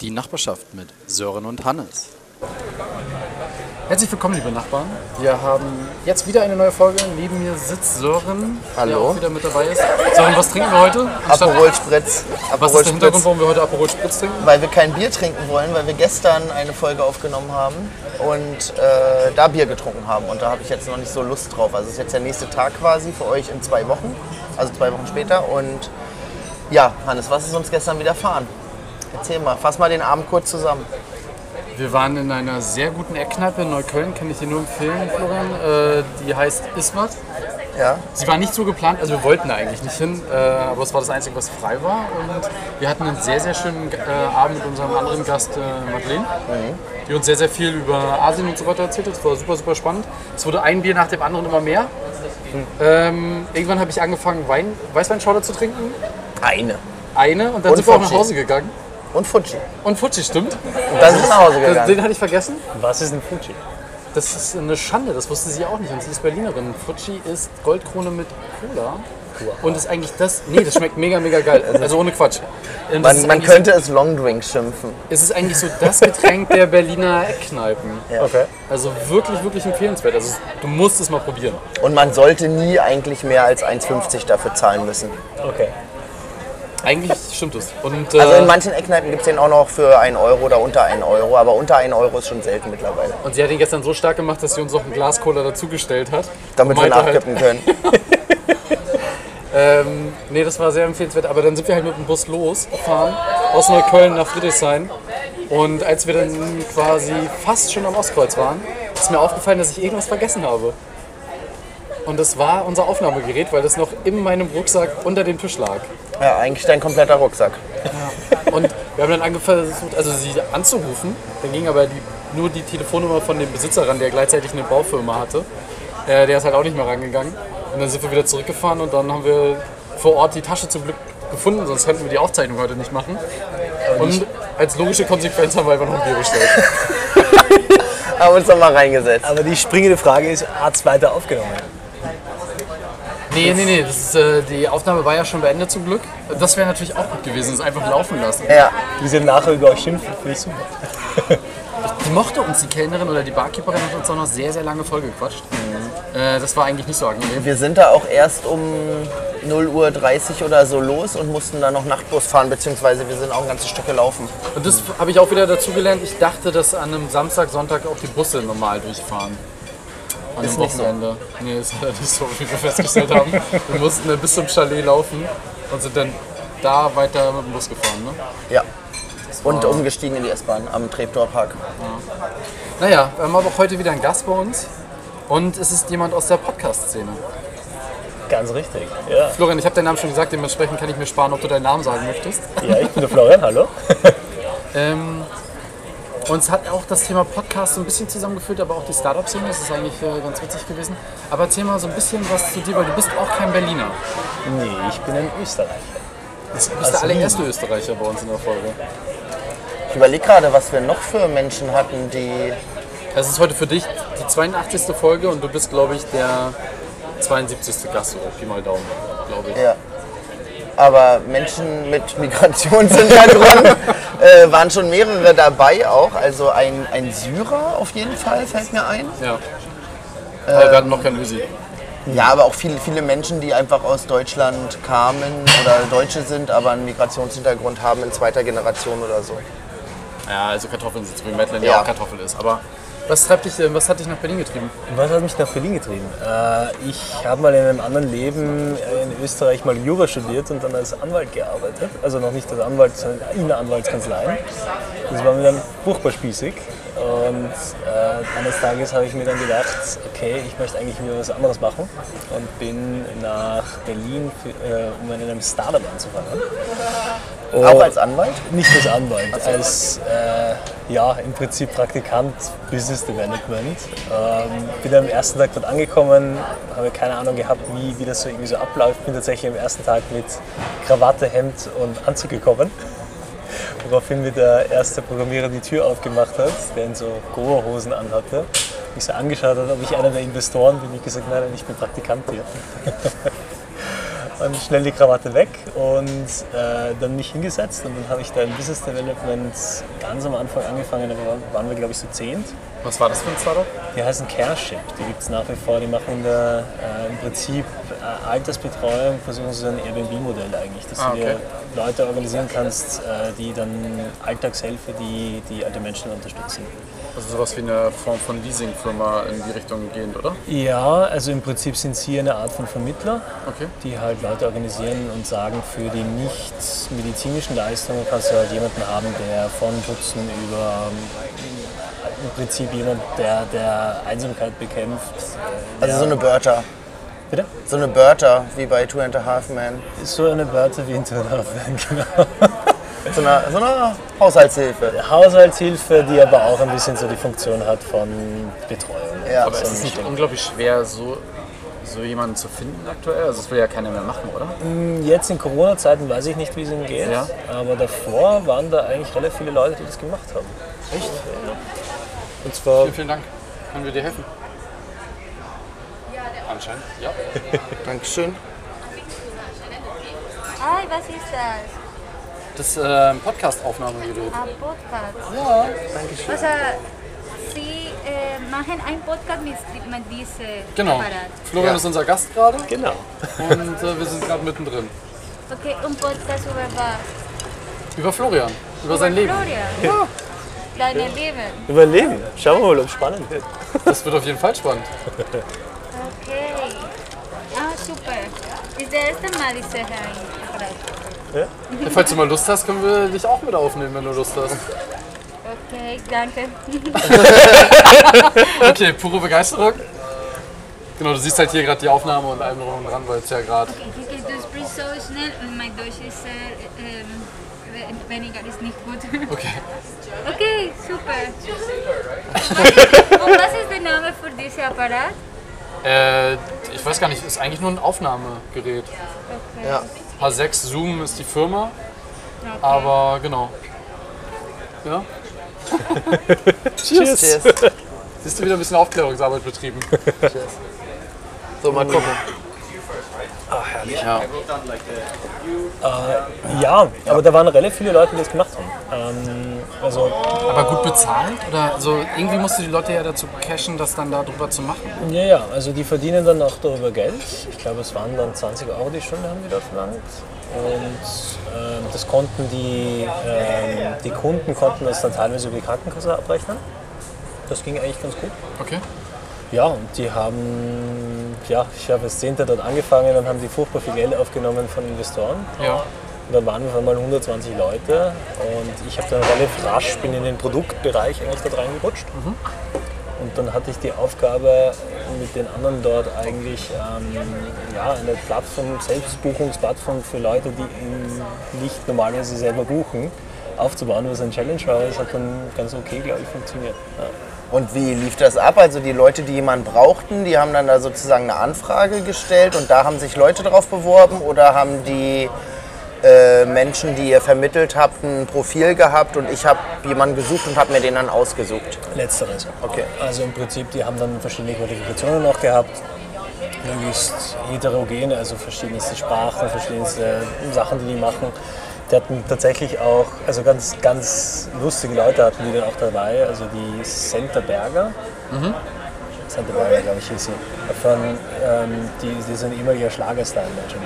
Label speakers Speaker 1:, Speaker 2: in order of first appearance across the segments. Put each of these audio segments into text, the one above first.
Speaker 1: Die Nachbarschaft mit Sören und Hannes. Herzlich willkommen, liebe Nachbarn. Wir haben jetzt wieder eine neue Folge. Neben mir sitzt Sören, der
Speaker 2: Hallo.
Speaker 1: auch wieder mit dabei ist. Sören, was trinken wir heute? Anstatt-
Speaker 2: Aperol Spritz.
Speaker 1: was
Speaker 2: Aperol
Speaker 1: ist der Hintergrund, warum wir heute Aperol Spritz trinken?
Speaker 2: Weil wir kein Bier trinken wollen, weil wir gestern eine Folge aufgenommen haben und äh, da Bier getrunken haben. Und da habe ich jetzt noch nicht so Lust drauf. Also es ist jetzt der nächste Tag quasi für euch in zwei Wochen, also zwei Wochen später. Und ja, Hannes, was ist uns gestern widerfahren? Erzähl mal, fass mal den Abend kurz zusammen.
Speaker 1: Wir waren in einer sehr guten Eckkneipe in Neukölln, kann ich dir nur empfehlen, Florian. Äh, die heißt Iswat.
Speaker 2: Ja,
Speaker 1: Sie war nicht so geplant, also wir wollten eigentlich nicht hin, äh, aber es war das Einzige, was frei war. Und wir hatten einen sehr, sehr schönen äh, Abend mit unserem anderen Gast, äh, Madeleine, die uns sehr, sehr viel über Asien und so weiter erzählt hat. Es war super, super spannend. Es wurde ein Bier nach dem anderen immer mehr. Ähm, irgendwann habe ich angefangen, Wein, Weißweinschorle zu trinken.
Speaker 2: eine.
Speaker 1: Eine und dann
Speaker 2: Und
Speaker 1: sind wir auch nach. Hause gegangen.
Speaker 2: Und Fuji.
Speaker 1: Und Fuji, stimmt.
Speaker 2: Und dann sind wir nach Hause gegangen.
Speaker 1: den hatte ich vergessen.
Speaker 3: Was ist ein Fuji?
Speaker 1: Das ist eine Schande, das wusste sie auch nicht. Und sie ist Berlinerin. Fuji ist Goldkrone mit Cola. Und ist eigentlich das. Nee, das schmeckt mega, mega geil. Also ohne Quatsch.
Speaker 2: Man, man könnte es Longdrink schimpfen.
Speaker 1: So, es ist eigentlich so das Getränk der Berliner Eckkneipen.
Speaker 3: Okay.
Speaker 1: Also wirklich, wirklich empfehlenswert. Also du musst es mal probieren.
Speaker 2: Und man sollte nie eigentlich mehr als 1,50 dafür zahlen müssen.
Speaker 3: Okay.
Speaker 1: Eigentlich stimmt es. Und äh,
Speaker 2: Also in manchen Eckkneipen gibt es den auch noch für 1 Euro oder unter 1 Euro, aber unter 1 Euro ist schon selten mittlerweile.
Speaker 1: und sie hat ihn gestern so stark gemacht, dass sie uns noch ein Glas Cola dazugestellt hat.
Speaker 2: Damit wir
Speaker 1: meinte
Speaker 2: nachkippen können.
Speaker 1: Ähm, nee, das war sehr empfehlenswert. Aber dann sind wir halt mit dem Bus losgefahren aus Neukölln nach Friedrichshain. Und als wir dann quasi fast schon am Ostkreuz waren, ist mir aufgefallen, dass ich irgendwas vergessen habe. Und das war unser Aufnahmegerät, weil das noch in meinem Rucksack unter dem Tisch lag.
Speaker 2: Ja, eigentlich dein kompletter Rucksack.
Speaker 1: Und wir haben dann angefangen, also sie anzurufen. Dann ging aber die, nur die Telefonnummer von dem Besitzer ran, der gleichzeitig eine Baufirma hatte. Äh, der ist halt auch nicht mehr rangegangen. Und dann sind wir wieder zurückgefahren und dann haben wir vor Ort die Tasche zum Glück gefunden, sonst könnten wir die Aufzeichnung heute nicht machen. Und als logische Konsequenz haben wir einfach noch ein Bier bestellt.
Speaker 2: Haben uns noch mal reingesetzt.
Speaker 3: Aber die springende Frage ist, hat es weiter aufgenommen?
Speaker 1: Nee, nee, nee, das äh, die Aufnahme war ja schon beendet zum Glück. Das wäre natürlich auch gut gewesen, es einfach laufen lassen.
Speaker 2: Ja,
Speaker 3: Wie sie nachher über euch schimpfen, finde ich super.
Speaker 1: Die mochte uns, die Kellnerin oder die Barkeeperin hat uns auch noch sehr, sehr lange vollgequatscht. Äh, das war eigentlich nicht so angenehm.
Speaker 2: wir sind da auch erst um 0.30 Uhr oder so los und mussten dann noch Nachtbus fahren, beziehungsweise wir sind auch ein ganzes Stück gelaufen.
Speaker 1: Und das habe ich auch wieder dazu gelernt. Ich dachte, dass an einem Samstag, Sonntag auch die Busse normal durchfahren. An
Speaker 2: Ist
Speaker 1: einem
Speaker 2: nicht so.
Speaker 1: Wochenende. Nee, ist leider nicht so, wie wir festgestellt haben. Wir mussten bis zum Chalet laufen und sind dann da weiter mit dem Bus gefahren. Ne?
Speaker 2: Ja. Und umgestiegen in die S-Bahn am Treptower Park.
Speaker 1: Naja, wir haben aber auch heute wieder einen Gast bei uns. Und es ist jemand aus der Podcast-Szene.
Speaker 3: Ganz richtig. Ja.
Speaker 1: Florian, ich habe deinen Namen schon gesagt, dementsprechend kann ich mir sparen, ob du deinen Namen sagen möchtest.
Speaker 3: ja, ich bin der Florian, hallo.
Speaker 1: Ähm, uns hat auch das Thema Podcast so ein bisschen zusammengeführt, aber auch die Startup-Szene. Das ist eigentlich äh, ganz witzig gewesen. Aber erzähl mal so ein bisschen was zu dir, weil du bist auch kein Berliner.
Speaker 3: Nee, ich bin ein Österreicher.
Speaker 1: Du bist
Speaker 3: Aus
Speaker 1: der allererste Österreicher bei uns in der Folge.
Speaker 2: Ich überlege gerade, was wir noch für Menschen hatten, die.
Speaker 1: Es ist heute für dich die 82. Folge und du bist, glaube ich, der 72. Gast, so Pi mal Daumen, glaube ich.
Speaker 2: Ja. Aber Menschen mit Migrationshintergrund äh, waren schon mehrere dabei auch. Also ein, ein Syrer auf jeden Fall fällt mir ein.
Speaker 1: Ja. Aber wir hatten noch kein Ösi.
Speaker 2: Ja, aber auch viele, viele Menschen, die einfach aus Deutschland kamen oder Deutsche sind, aber einen Migrationshintergrund haben in zweiter Generation oder so.
Speaker 1: Ja, also Kartoffeln sind so wie Madeline ja
Speaker 2: Ja.
Speaker 1: auch Kartoffel ist. Aber was, treibt dich, denn- was hat dich nach Berlin getrieben?
Speaker 3: Was hat mich nach Berlin getrieben? Äh, ich habe mal in einem anderen Leben in Österreich mal Jura studiert und dann als Anwalt gearbeitet. Also noch nicht als Anwalt, sondern in der Anwaltskanzlei. Das war mir dann furchtbar spießig. Und äh, eines Tages habe ich mir dann gedacht, okay, ich möchte eigentlich wieder was anderes machen und bin nach Berlin, für, äh, um in einem Startup anzufangen.
Speaker 2: Auch als Anwalt?
Speaker 3: Nicht als Anwalt, als äh, ja, im Prinzip Praktikant Business Development. Ähm, bin am ersten Tag dort angekommen, habe keine Ahnung gehabt, wie, wie das so irgendwie so abläuft. Bin tatsächlich am ersten Tag mit Krawatte, Hemd und Anzug gekommen. Woraufhin mir der erste Programmierer die Tür aufgemacht hat, der in so Goa-Hosen anhatte. Mich so angeschaut hat, ob ich einer der Investoren bin. Ich gesagt, nein, nein, ich bin Praktikant hier. dann schnell die Krawatte weg und äh, dann mich hingesetzt und dann habe ich da im Business Development ganz am Anfang angefangen, da waren wir glaube ich so zehnt.
Speaker 1: Was war das für ein Startup?
Speaker 3: Die heißen Careship, die gibt es nach wie vor, die machen da äh, im Prinzip äh, Altersbetreuung, versuchen sie so ein Airbnb-Modell eigentlich, dass
Speaker 1: Ah,
Speaker 3: du
Speaker 1: okay.
Speaker 3: dir Leute organisieren kannst, äh, die dann Alltagshilfe, die, die alte Menschen unterstützen.
Speaker 1: Also sowas wie eine Form von Leasingfirma in die Richtung gehend, oder?
Speaker 3: Ja, also im Prinzip sind sie eine Art von Vermittler,
Speaker 1: Okay.
Speaker 3: die halt Leute organisieren und sagen, für die nicht medizinischen Leistungen kannst du halt jemanden haben, der von Putzen über ähm, im Prinzip jemand, der, der Einsamkeit bekämpft. äh,
Speaker 2: Also
Speaker 3: der,
Speaker 2: so eine Börter.
Speaker 3: Bitte?
Speaker 2: So eine Börter wie bei Two and a Half Men.
Speaker 3: So eine Wörter wie Internet, genau.
Speaker 2: So eine, so eine Haushaltshilfe.
Speaker 3: Haushaltshilfe, die aber auch ein bisschen so die Funktion hat von Betreuung.
Speaker 2: Ja.
Speaker 1: Aber
Speaker 3: So
Speaker 1: ist es nicht
Speaker 3: Ding.
Speaker 1: unglaublich schwer, so, so jemanden zu finden aktuell? Also das will ja keiner mehr machen, oder?
Speaker 3: Jetzt in Corona-Zeiten weiß ich nicht, wie es ihnen geht,
Speaker 1: Ja.
Speaker 3: aber davor waren da eigentlich relativ viele Leute, die das gemacht haben.
Speaker 1: Echt?
Speaker 3: Und zwar
Speaker 1: Vielen, vielen Dank. Können wir dir helfen? Anscheinend, ja.
Speaker 2: Dankeschön.
Speaker 4: Ay, was ist das?
Speaker 1: Das ist äh, Podcast-Aufnahmegerät.
Speaker 4: Ein Podcast. Ja, Dankeschön. Also, Sie äh, machen einen Podcast mit, mit diesem
Speaker 1: Genau.
Speaker 4: Apparat.
Speaker 1: Florian
Speaker 2: Ja.
Speaker 1: ist unser Gast gerade
Speaker 3: Genau.
Speaker 1: und äh, wir sind gerade mittendrin.
Speaker 4: Okay, un Podcast über was?
Speaker 1: Über Florian, über sein Leben.
Speaker 4: Florian. Ja. Deine Leben.
Speaker 3: Überleben. Schauen wir mal, ob es spannend wird.
Speaker 1: Das wird auf jeden Fall spannend.
Speaker 4: Okay. Ah, super. Ist der erste Mal diese Apparat.
Speaker 1: Ja, falls du mal Lust hast, können wir dich auch mit aufnehmen, wenn du Lust hast.
Speaker 4: Okay, danke.
Speaker 1: Okay, pure Begeisterung. Genau, du siehst halt hier gerade die Aufnahme und allem drum und dran, weil es ja gerade.
Speaker 4: Okay, du sprichst so schnell und mein Deutsch ist äh, ähm, we- weniger, ist nicht gut.
Speaker 1: Okay.
Speaker 4: Okay, super. und was ist der Name für diesen Apparat?
Speaker 1: Äh, ich weiß gar nicht, ist eigentlich nur ein Aufnahmegerät.
Speaker 4: Okay.
Speaker 2: Ja.
Speaker 1: H6 Zoom ist die Firma,
Speaker 4: okay.
Speaker 1: aber genau. Ja?
Speaker 3: Cheers.
Speaker 2: Cheers.
Speaker 1: Siehst du wieder ein bisschen Aufklärungsarbeit betrieben.
Speaker 2: So, mal gucken.
Speaker 1: Ja.
Speaker 3: Ja, aber da waren relativ viele Leute, die das gemacht haben. Ähm, also,
Speaker 1: Aber gut bezahlt? Oder also irgendwie musst du die Leute ja dazu cashen, das dann darüber zu machen.
Speaker 3: ja, ja, also die verdienen dann auch darüber Geld. Ich glaube, es waren dann 20 Euro die Stunde, haben die dort verlangt. Und ähm, das konnten die, ähm, die Kunden konnten das dann teilweise über die Krankenkasse abrechnen. Das ging eigentlich ganz gut.
Speaker 1: Okay.
Speaker 3: Ja, und die haben, ja, ich habe als Zehnter dort angefangen und haben die furchtbar viel Geld aufgenommen von Investoren.
Speaker 1: Ja.
Speaker 3: Und dann waren wir auf einmal 120 Leute und ich habe dann relativ rasch, bin in den Produktbereich eigentlich dort reingerutscht. Und dann hatte ich die Aufgabe, mit den anderen dort eigentlich ähm, ja, eine Plattform, Selbstbuchungsplattform für Leute, die nicht normalerweise selber buchen, aufzubauen, was ein Challenge war. Das hat dann ganz okay, glaube ich, funktioniert. Ja.
Speaker 2: Und wie lief das ab? Also die Leute, die jemanden brauchten, die haben dann da sozusagen eine Anfrage gestellt und da haben sich Leute drauf beworben oder haben die äh, Menschen, die ihr vermittelt habt, ein Profil gehabt und ich habe jemanden gesucht und habe mir den dann ausgesucht.
Speaker 3: Letzteres.
Speaker 2: Okay.
Speaker 3: Also im Prinzip, die haben dann verschiedene Qualifikationen noch gehabt. Möglichst heterogene, also verschiedenste Sprachen, verschiedenste Sachen, die die machen. Die hatten tatsächlich auch, also ganz, ganz lustige Leute hatten die dann auch dabei. Also die Senta Berger. Senta Berger, glaube ich, hieß sie. Von, ähm, die, die ist ein ehemaliger Schlagerstyle-Legend.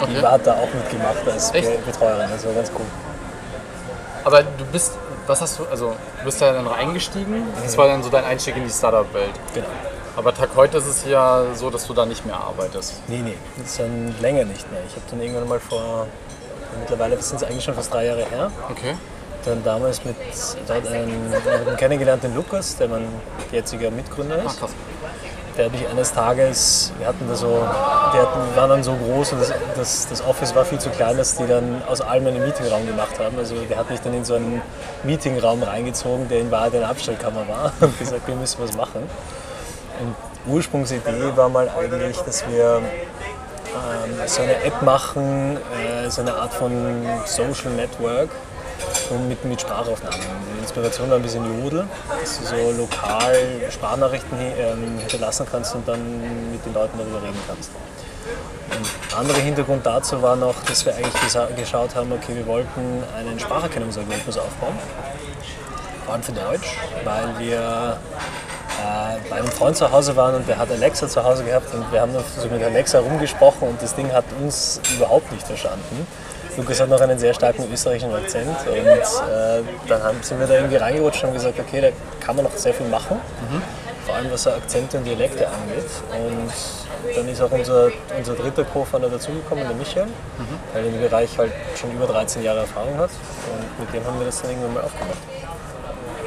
Speaker 3: Die
Speaker 1: Okay.
Speaker 3: hat da auch mitgemacht als
Speaker 1: Echt?
Speaker 3: Be Betreuerin. Das war ganz cool.
Speaker 1: Aber du bist, was hast du, also du bist da dann reingestiegen. Das war dann so dein Einstieg in die Startup-Welt.
Speaker 3: Genau.
Speaker 1: Aber Tag heute ist es ja so, dass du da nicht mehr arbeitest.
Speaker 3: Nee, nee, das ist dann länger nicht mehr. Ich habe dann irgendwann mal vor, mittlerweile sind es eigentlich schon fast drei Jahre her,
Speaker 1: Okay.
Speaker 3: Dann damals mit dort einen, einen kennengelernten Lukas, der mein jetziger Mitgründer ist. Der hat mich eines Tages, wir hatten da so, die hatten, waren dann so groß und das, das, das Office war viel zu klein, dass die dann aus allem einen Meetingraum gemacht haben. Also der hat mich dann in so einen Meetingraum reingezogen, der in Wahrheit eine Abstellkammer war und gesagt, wir müssen was machen. Und Ursprungsidee war mal eigentlich, dass wir ähm, so eine App machen, äh, so eine Art von Social Network und mit, mit Sprachaufnahmen. Die Inspiration war ein bisschen Jodel, dass du so lokal Sprachnachrichten hi- ähm, hinterlassen kannst und dann mit den Leuten darüber reden kannst. Und andere Hintergrund dazu war noch, dass wir eigentlich geschaut haben, okay, wir wollten einen Spracherkennungsalgorithmus aufbauen. Vor allem für Deutsch, weil wir äh, bei einem Freund zu Hause waren und der hat Alexa zu Hause gehabt und wir haben so mit Alexa rumgesprochen und das Ding hat uns überhaupt nicht verstanden. Lukas hat noch einen sehr starken österreichischen Akzent und äh, dann haben, sind wir da irgendwie reingerutscht und haben gesagt, okay, da kann man noch sehr viel machen, vor allem was Akzente und Dialekte angeht. Und dann ist auch unser, unser dritter Co-Founder dazugekommen, der Michael, der im Bereich halt schon über 13 Jahre Erfahrung hat und mit dem haben wir das dann irgendwann mal aufgemacht.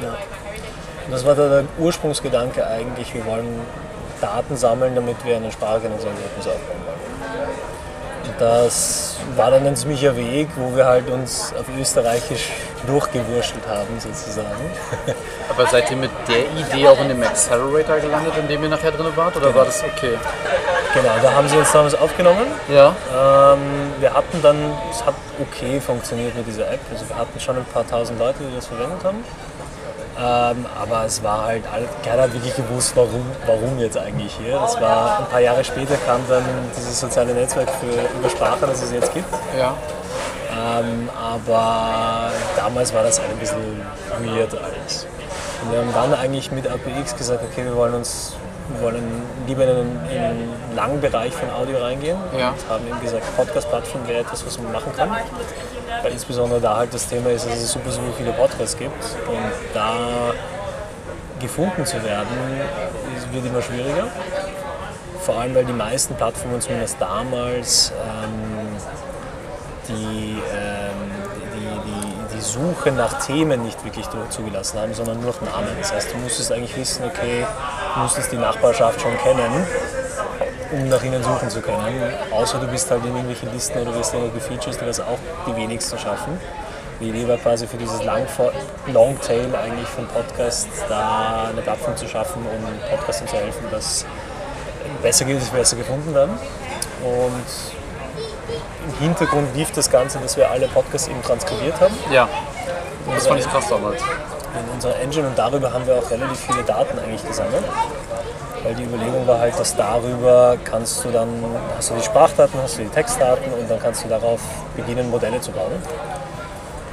Speaker 3: Ja. Und das war der, der Ursprungsgedanke eigentlich, wir wollen Daten sammeln, damit wir einen Spracherkennungsalgorithmus aufbauen wollen. Das war dann ein ziemlicher Weg, wo wir halt uns auf Österreichisch durchgewurschtelt haben sozusagen.
Speaker 1: Aber seid ihr mit der Idee auch in dem Accelerator gelandet, in dem ihr nachher drin wart? Oder war das okay?
Speaker 3: Genau, da haben sie uns damals aufgenommen.
Speaker 1: Ja.
Speaker 3: Ähm, wir hatten dann, es hat okay funktioniert mit dieser App. Also wir hatten schon ein paar tausend Leute, die das verwendet haben. Ähm, aber es war halt, keiner hat wirklich gewusst, warum, warum jetzt eigentlich hier. Das war ein paar Jahre später kam dann dieses soziale Netzwerk für über Sprache, das es jetzt gibt.
Speaker 1: Ja.
Speaker 3: Ähm, aber damals war das halt ein bisschen weird alles. Und wir haben dann eigentlich mit APX gesagt, okay, wir wollen uns wir wollen lieber in einen, in einen langen Bereich von Audio reingehen
Speaker 1: Ja.
Speaker 3: und haben eben gesagt, Podcast-Plattform wäre etwas, was man machen kann. Weil insbesondere da halt das Thema ist, dass es super, super viele Podcasts gibt und da gefunden zu werden, wird immer schwieriger. Vor allem, weil die meisten Plattformen zumindest damals ähm, die, ähm, die, Suche nach Themen nicht wirklich zugelassen haben, sondern nur nach Namen. Das heißt, du musstest eigentlich wissen, okay, du musstest die Nachbarschaft schon kennen, um nach ihnen suchen zu können. Außer du bist halt in irgendwelchen Listen oder wirst irgendwo gefeatured, die das auch die wenigsten schaffen. Die Idee war quasi für dieses Longtail eigentlich von Podcasts da eine Plattform zu schaffen, um Podcastern zu helfen, dass besser besser gefunden werden. Und im Hintergrund lief das Ganze, dass wir alle Podcasts eben transkribiert haben
Speaker 1: Ja. Das fand ich krass damals.
Speaker 3: in unserer Engine und darüber haben wir auch relativ viele Daten eigentlich gesammelt. Weil die Überlegung war halt, dass darüber kannst du dann, hast du die Sprachdaten, hast du die Textdaten und dann kannst du darauf beginnen, Modelle zu bauen.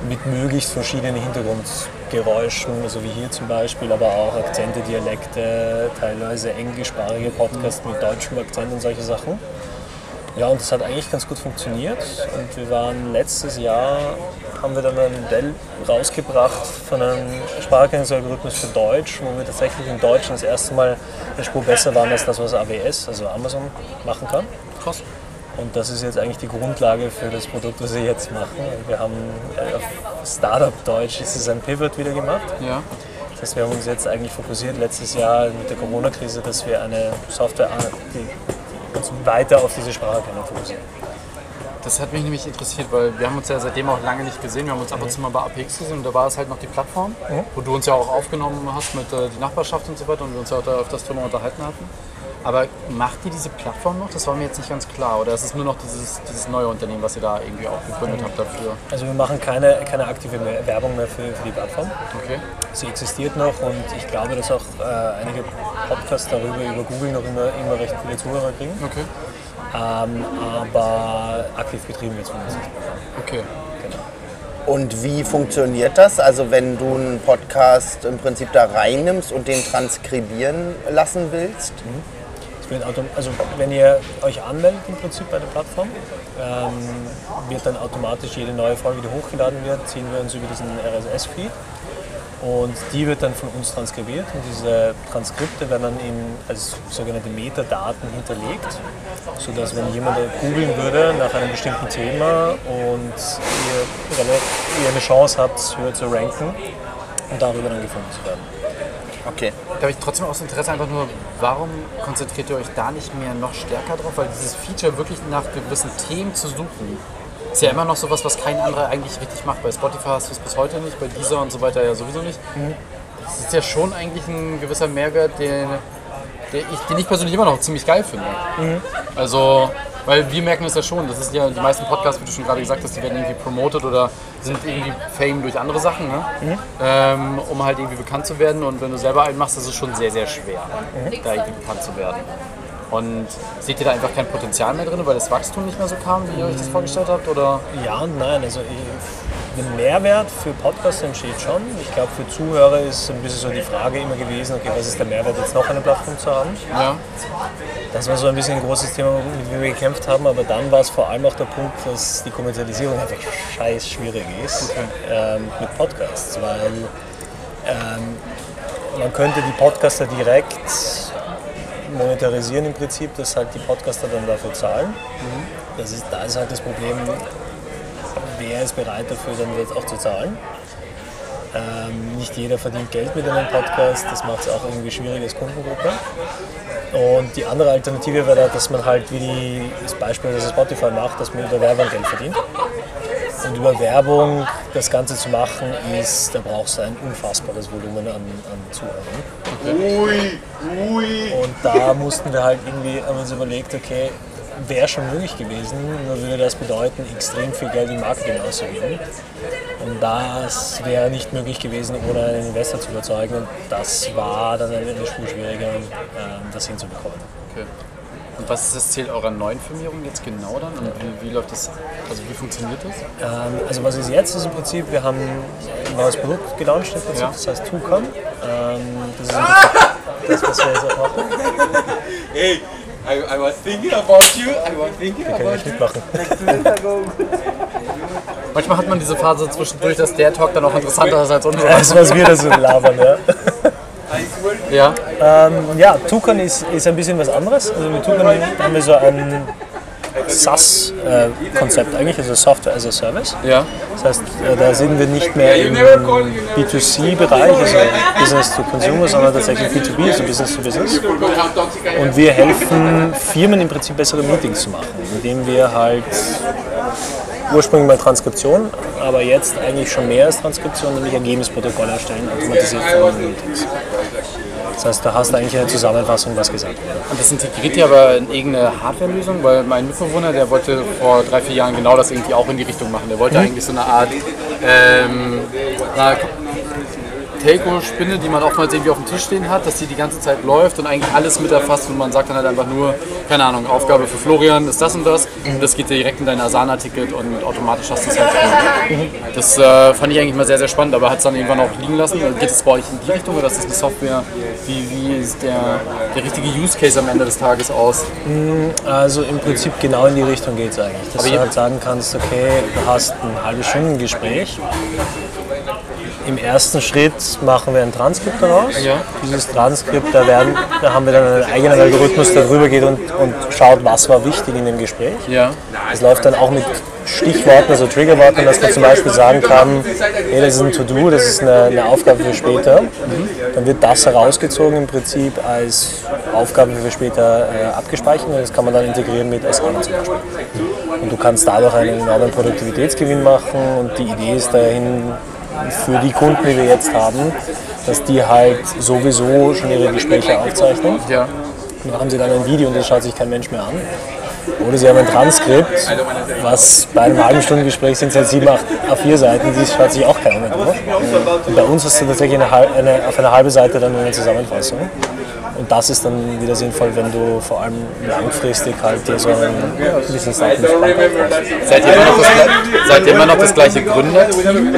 Speaker 3: Mit möglichst verschiedenen Hintergrundgeräuschen, so wie hier zum Beispiel, aber auch Akzente, Dialekte, teilweise englischsprachige Podcasts mit deutschem Akzent und solche Sachen. Ja, und das hat eigentlich ganz gut funktioniert. Und wir waren letztes Jahr, haben wir dann ein Modell rausgebracht von einem Spracherkennungsalgorithmus für Deutsch, wo wir tatsächlich im Deutschen das erste Mal eine Spur besser waren als das, was AWS, also Amazon, machen kann.
Speaker 1: Krass.
Speaker 3: Und das ist jetzt eigentlich die Grundlage für das Produkt, was wir jetzt machen. Wir haben äh, auf Startup-Deutsch ist es ein Pivot wieder gemacht.
Speaker 1: Ja.
Speaker 3: Das heißt, wir haben uns jetzt eigentlich fokussiert letztes Jahr mit der Corona-Krise, dass wir eine Software an- die uns weiter auf diese Spracherkennung fokussieren.
Speaker 1: Das hat mich nämlich interessiert, weil wir haben uns ja seitdem auch lange nicht gesehen. Wir haben uns ab und zu mal bei APX gesehen und da war es halt noch die Plattform, wo du uns ja auch aufgenommen hast mit äh, die Nachbarschaft und so weiter und wir uns ja auch da öfters drüber unterhalten hatten. Aber macht ihr diese Plattform noch? Das war mir jetzt nicht ganz klar. Oder ist es nur noch dieses, dieses neue Unternehmen, was ihr da irgendwie auch gegründet habt dafür?
Speaker 3: Also wir machen keine, keine aktive Werbung mehr für, für die Plattform.
Speaker 1: Okay.
Speaker 3: Sie existiert noch und ich glaube, dass auch äh, einige Podcasts darüber über Google noch immer, immer recht viele Zuhörer kriegen.
Speaker 1: Okay.
Speaker 3: Ähm, aber aktiv betrieben wird es zumindest nicht.
Speaker 1: Okay.
Speaker 2: Und wie funktioniert das? Also wenn du einen Podcast im Prinzip da reinnimmst und den transkribieren lassen willst?
Speaker 3: Autom- also wenn ihr euch anmeldet im Prinzip bei der Plattform, ähm, wird dann automatisch jede neue Folge, die hochgeladen wird, ziehen wir uns über diesen RSS-Feed und die wird dann von uns transkribiert und diese Transkripte werden dann in, als sogenannte Metadaten hinterlegt, sodass wenn jemand googeln würde nach einem bestimmten Thema und ihr, ihr eine Chance habt, höher zu ranken und darüber dann gefunden zu werden.
Speaker 2: Okay.
Speaker 1: Da habe ich trotzdem aus Interesse einfach nur, warum konzentriert ihr euch da nicht mehr noch stärker drauf? Weil dieses Feature wirklich nach gewissen Themen zu suchen, ist ja immer noch sowas, was kein anderer eigentlich richtig macht. Bei Spotify hast du es bis heute nicht, bei Deezer und so weiter ja sowieso nicht. Das ist ja schon eigentlich ein gewisser Mehrwert, den, der ich, den ich persönlich immer noch ziemlich geil finde. Also, weil wir merken es ja schon, das ist ja die meisten Podcasts, wie du schon gerade gesagt hast, die werden irgendwie promoted oder sind irgendwie Fame durch andere Sachen, ne? ähm, um halt irgendwie bekannt zu werden. Und wenn du selber einen machst, ist es schon sehr, sehr schwer, da irgendwie bekannt zu werden. Und seht ihr da einfach kein Potenzial mehr drin, weil das Wachstum nicht mehr so kam, wie ihr euch das vorgestellt habt? Oder?
Speaker 3: Ja und nein. Also ein Mehrwert für Podcasts entsteht schon. Ich glaube, für Zuhörer ist ein bisschen so die Frage immer gewesen, okay, was ist der Mehrwert, jetzt noch eine Plattform zu haben?
Speaker 1: Ja.
Speaker 3: Das war so ein bisschen ein großes Thema, mit dem wir gekämpft haben, aber dann war es vor allem auch der Punkt, dass die Kommerzialisierung einfach scheiß schwierig ist ähm, mit Podcasts, weil ähm, man könnte die Podcaster direkt monetarisieren im Prinzip, dass halt die Podcaster dann dafür zahlen. Das ist, da ist halt das Problem, wer ist bereit dafür, dann jetzt auch zu zahlen. Ähm, nicht jeder verdient Geld mit einem Podcast, das macht es auch irgendwie schwierig als Kundengruppe. Und die andere Alternative wäre, dass man halt wie die, das Beispiel, das Spotify macht, dass man über Werbung Geld verdient. Und über Werbung das Ganze zu machen, ist, da brauchst du ein unfassbares Volumen an, an Zuhörern. Und da mussten wir halt irgendwie haben uns überlegt, okay, wäre schon möglich gewesen, nur würde das bedeuten, extrem viel Geld in Marketing auszugeben. Und das wäre nicht möglich gewesen, ohne einen Investor zu überzeugen. Und das war dann eine Spur schwieriger, ähm, das hinzubekommen.
Speaker 1: Okay. Und was ist das Ziel eurer neuen Firmierung jetzt genau dann? Und wie, wie läuft das, also wie funktioniert das?
Speaker 3: Ähm, also was ist jetzt, ist im Prinzip, wir haben ein neues Produkt gelauncht im Prinzip,
Speaker 1: Ja.
Speaker 3: das heißt Tucon. Ähm, das ist im das, was wir jetzt auch machen.
Speaker 5: Hey, I, I was thinking about you. I was thinking
Speaker 3: Kann
Speaker 5: about
Speaker 3: ich nicht mitmachen.
Speaker 1: Manchmal hat man diese Phase zwischendurch, dass der Talk dann auch interessanter ist als unsere.
Speaker 3: Das, was wir da so labern, ja.
Speaker 1: Ja,
Speaker 3: Ähm, ja, Tucon ist, ist ein bisschen was anderes. Also mit Tucon haben wir so ein SaaS-Konzept eigentlich, also Software as a Service.
Speaker 1: ja.
Speaker 3: Das heißt, äh, da sind wir nicht mehr im B2C-Bereich, also Business to Consumer, sondern tatsächlich B2B, also Business to Business. Und wir helfen Firmen im Prinzip bessere Meetings zu machen, indem wir halt ursprünglich mal Transkription, aber jetzt eigentlich schon mehr als Transkription, nämlich Ergebnisprotokolle erstellen, automatisiert von Meetings. Das heißt, du hast eigentlich eine Zusammenfassung, was gesagt wurde.
Speaker 1: Und das integriert ihr aber in irgendeine Hardware-Lösung? Weil mein Mitbewohner, der wollte vor drei, vier Jahren genau das irgendwie auch in die Richtung machen. Der wollte eigentlich so eine Art ähm, na, Telco-Spinne, die man oftmals irgendwie auf dem Tisch stehen hat, dass die die ganze Zeit läuft und eigentlich alles mit erfasst und man sagt dann halt einfach nur, keine Ahnung, Aufgabe für Florian ist das und das und das geht direkt in dein Asana-Ticket und automatisch hast du es halt drin. Das äh, fand ich eigentlich mal sehr, sehr spannend, aber hat es dann irgendwann auch liegen lassen. Geht es bei euch in die Richtung oder ist das eine Software? Wie, wie sieht der, der richtige Use Case am Ende des Tages aus?
Speaker 3: Also im Prinzip genau in die Richtung geht es eigentlich. Dass
Speaker 1: Aber
Speaker 3: du halt sagen kannst, okay, du hast ein halbe Stunden Gespräch. Im ersten Schritt machen wir ein Transkript daraus.
Speaker 1: Ja.
Speaker 3: Dieses Transkript, da, werden, da haben wir dann einen eigenen Algorithmus, der drüber geht und, und schaut, was war wichtig in dem Gespräch.
Speaker 1: Ja.
Speaker 3: Es läuft dann auch mit Stichworten, also Triggerworten, dass man zum Beispiel sagen kann, hey, das ist ein To-Do, das ist eine, eine Aufgabe für später. Dann wird das herausgezogen im Prinzip als Aufgabe für später äh, abgespeichert und das kann man dann integrieren mit Asana zum Beispiel. Und du kannst dadurch einen enormen Produktivitätsgewinn machen und die Idee ist dahin für die Kunden, die wir jetzt haben, dass die halt sowieso schon ihre Gespräche aufzeichnen.
Speaker 1: Ja.
Speaker 3: Dann haben sie dann ein Video und das schaut sich kein Mensch mehr an. Oder sie haben ein Transkript, was bei einem halben Stunden Gespräch sind es halt sieben, acht A4 Seiten, die schaut sich auch keiner mehr durch. Und bei uns hast du tatsächlich eine, eine, auf einer halben Seite dann nur eine Zusammenfassung. Und das ist dann wieder sinnvoll, wenn du vor allem langfristig halt dir so einen bisschen Seitenbestand aufbaust.
Speaker 1: Seid ihr immer noch das, seid ihr immer noch das gleiche Gründerteam?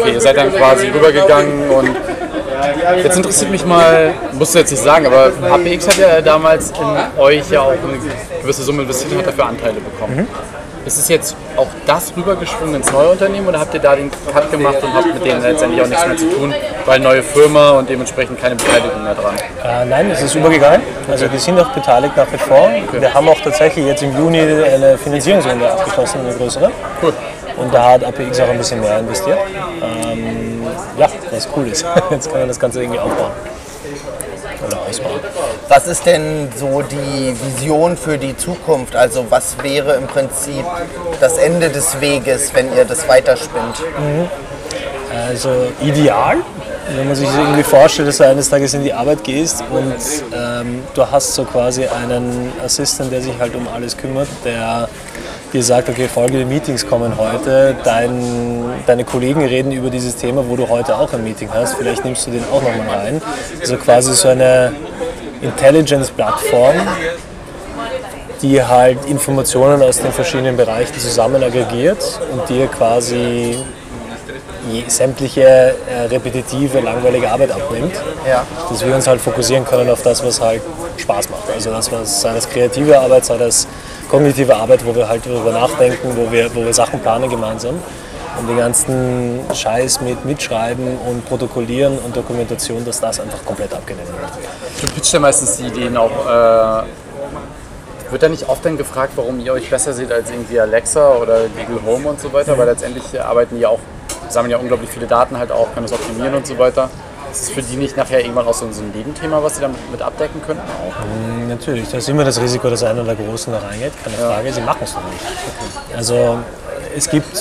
Speaker 1: Okay, ihr seid dann quasi rübergegangen und jetzt interessiert mich mal, musst du jetzt nicht sagen, aber HPX hat ja damals in euch ja auch eine gewisse Summe investiert und hat dafür Anteile bekommen. Ist es jetzt auch das rübergeschwungen ins neue Unternehmen oder habt ihr da den Cut gemacht und habt mit denen letztendlich auch nichts mehr zu tun, weil neue Firma und dementsprechend keine Beteiligung mehr dran?
Speaker 3: Äh, nein, es ist übergegangen. Also wir sind auch beteiligt nach wie vor. Wir haben auch tatsächlich jetzt im Juni eine Finanzierungsrunde abgeschlossen, eine größere.
Speaker 1: Cool.
Speaker 3: Und da hat APX auch ein bisschen mehr investiert. Ähm, ja, was cool ist. Jetzt kann man das Ganze irgendwie aufbauen. Ausbauen.
Speaker 2: Was ist denn so die Vision für die Zukunft? Also was wäre im Prinzip das Ende des Weges, wenn ihr das weiterspinnt?
Speaker 3: Also ideal, wenn man sich irgendwie vorstellt, dass du eines Tages in die Arbeit gehst und ähm, du hast so quasi einen Assistent, der sich halt um alles kümmert, der dir sagt, okay, folgende Meetings kommen heute, Dein, deine Kollegen reden über dieses Thema, wo du heute auch ein Meeting hast, vielleicht nimmst du den auch nochmal rein. Also quasi so eine Intelligence-Plattform, die halt Informationen aus den verschiedenen Bereichen zusammen aggregiert und dir quasi sämtliche äh, repetitive, langweilige Arbeit abnimmt.
Speaker 2: Ja.
Speaker 3: Dass wir uns halt fokussieren können auf das, was halt Spaß macht. Also das, was, sei das kreative Arbeit, sei das kognitive Arbeit, wo wir halt darüber nachdenken, wo wir, wo wir Sachen planen gemeinsam. Und den ganzen Scheiß mit Mitschreiben und Protokollieren und Dokumentation, dass das einfach komplett abgenommen wird.
Speaker 1: Du pitcht ja meistens die Ideen auch. Äh, wird da nicht oft dann gefragt, warum ihr euch besser seht als irgendwie Alexa oder Google Home und so weiter? Weil letztendlich arbeiten die auch, sammeln ja unglaublich viele Daten halt auch, können das optimieren und so weiter. Ist es für die nicht nachher irgendwann auch so ein Nebenthema, was sie damit mit abdecken könnten? Auch?
Speaker 3: Natürlich, da ist immer das Risiko, dass einer der Großen da reingeht, keine Frage. Sie machen es noch nicht. Also es gibt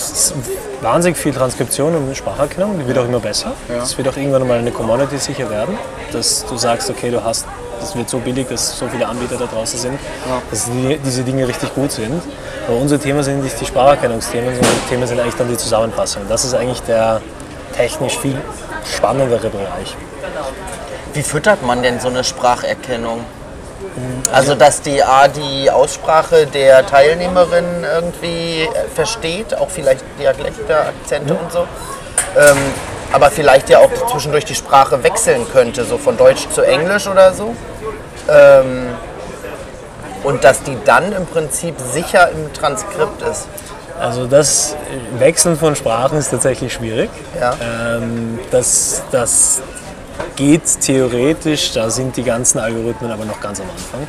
Speaker 3: wahnsinnig viel Transkription und Spracherkennung, die wird auch immer besser. Es wird auch irgendwann mal eine Commodity sicher werden, dass du sagst, okay, du hast, das wird so billig, dass so viele Anbieter da draußen sind, dass die, diese Dinge richtig gut sind. Aber unsere Themen sind nicht die Spracherkennungsthemen, sondern die Themen sind eigentlich dann die Zusammenfassung. Das ist eigentlich der technisch viel spannendere Bereich.
Speaker 2: Wie füttert man denn so eine Spracherkennung? Also, dass die A die Aussprache der Teilnehmerin irgendwie äh, versteht, auch vielleicht Dialekte, Akzente und so. Ähm, aber vielleicht ja auch zwischendurch die Sprache wechseln könnte, so von Deutsch zu Englisch oder so. Ähm, und dass die dann im Prinzip sicher im Transkript ist.
Speaker 3: Also das Wechseln von Sprachen ist tatsächlich schwierig.
Speaker 2: Ja.
Speaker 3: Ähm, das, das geht theoretisch, da sind die ganzen Algorithmen aber noch ganz am Anfang.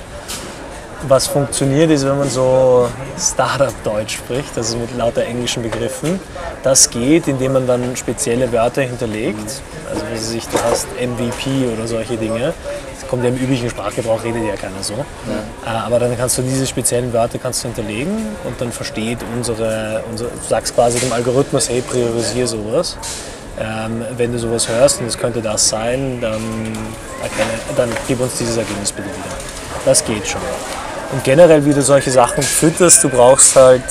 Speaker 3: Was funktioniert ist, wenn man so Startup-Deutsch spricht, also mit lauter englischen Begriffen. Das geht, indem man dann spezielle Wörter hinterlegt. Also wie sich, du hast MVP oder solche Dinge. Das kommt ja im üblichen Sprachgebrauch, redet ja keiner so. Äh, Aber dann kannst du diese speziellen Wörter kannst du hinterlegen und dann versteht unsere, unsere du sagst quasi dem Algorithmus, hey, priorisiere sowas. Ähm, wenn du sowas hörst und es könnte das sein, dann, erkenne, dann gib uns dieses Ergebnis bitte wieder. Das geht schon. Und generell, wie du solche Sachen fütterst, du brauchst halt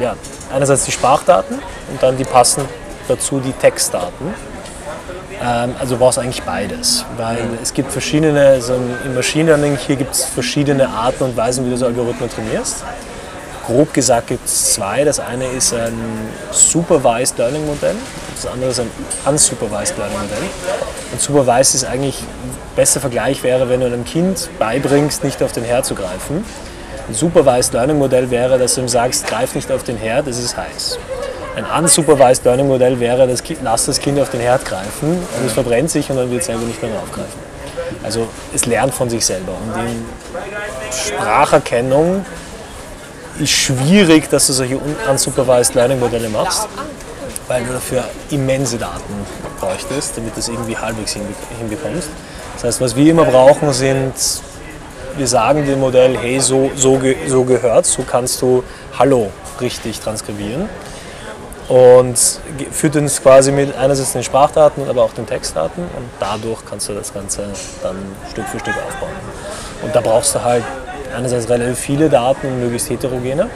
Speaker 3: ja, einerseits die Sprachdaten und dann die passen dazu die Textdaten. Ähm, also du brauchst eigentlich beides, weil es gibt verschiedene, also im Machine Learning hier gibt es verschiedene Arten und Weisen, wie du so Algorithmen trainierst. Grob gesagt gibt es zwei. Das eine ist ein Supervised Learning Modell, das andere ist ein Unsupervised Learning Modell. Und Supervised ist eigentlich, ein bester Vergleich wäre, wenn du einem Kind beibringst, nicht auf den Herd zu greifen. Ein Supervised Learning Modell wäre, dass du ihm sagst, greif nicht auf den Herd, es ist heiß. Ein unsupervised Learning Modell wäre, das kind, lass das Kind auf den Herd greifen und es verbrennt sich und dann wird es selber nicht mehr draufgreifen. Also es lernt von sich selber. Und in Spracherkennung ist schwierig, dass du solche un- unsupervised Learning Modelle machst, weil du dafür immense Daten bräuchtest, damit du es irgendwie halbwegs hinbe hinbekommst. Das heißt, was wir immer brauchen, sind, wir sagen dem Modell, hey, so, so, so gehört, so kannst du Hallo richtig transkribieren und führt uns quasi mit einerseits den Sprachdaten, aber auch den Textdaten und dadurch kannst du das Ganze dann Stück für Stück aufbauen. Und da brauchst du halt einerseits relativ viele Daten, möglichst heterogene,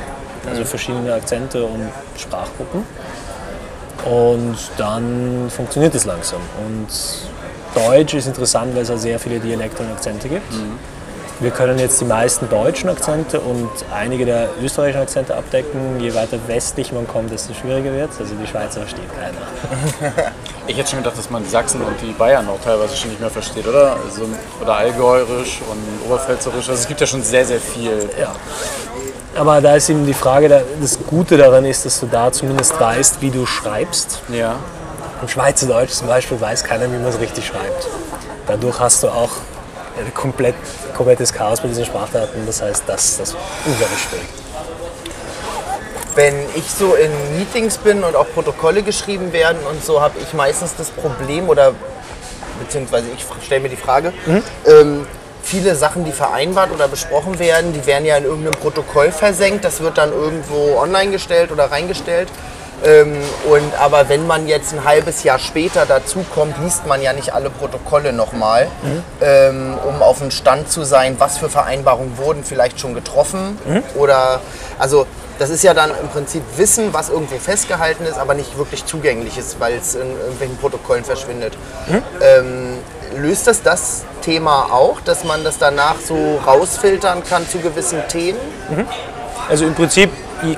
Speaker 3: also verschiedene Akzente und Sprachgruppen. Und dann funktioniert es langsam. Und Deutsch ist interessant, weil es halt sehr viele Dialekte und Akzente gibt. Wir können jetzt die meisten deutschen Akzente und einige der österreichischen Akzente abdecken. Je weiter westlich man kommt, desto schwieriger wird es. Also die Schweizer versteht keiner.
Speaker 1: Ich hätte schon gedacht, dass man die Sachsen und die Bayern auch teilweise schon nicht mehr versteht, oder? Also, oder Allgäuerisch und Oberpfälzerisch. Also es gibt ja schon sehr, sehr viel.
Speaker 3: Ja. Aber da ist eben die Frage, da- das Gute daran ist, dass du da zumindest weißt, wie du schreibst.
Speaker 1: Ja.
Speaker 3: Im Schweizerdeutsch zum Beispiel weiß keiner, wie man es richtig schreibt. Dadurch hast du auch komplett, komplettes Chaos bei diesen Sprachdaten. Das heißt, das, das ist unglaublich schwierig.
Speaker 2: Wenn ich so in Meetings bin und auch Protokolle geschrieben werden und so, habe ich meistens das Problem oder beziehungsweise ich stelle mir die Frage, ähm, viele Sachen, die vereinbart oder besprochen werden, die werden ja in irgendeinem Protokoll versenkt, das wird dann irgendwo online gestellt oder reingestellt. Ähm, und aber wenn man jetzt ein halbes Jahr später dazukommt, liest man ja nicht alle Protokolle nochmal, ähm, um auf den Stand zu sein, was für Vereinbarungen wurden vielleicht schon getroffen oder also das ist ja dann im Prinzip Wissen, was irgendwo festgehalten ist, aber nicht wirklich zugänglich ist, weil es in irgendwelchen Protokollen verschwindet. Ähm, löst das das Thema auch, dass man das danach so rausfiltern kann zu gewissen Themen?
Speaker 3: Also im Prinzip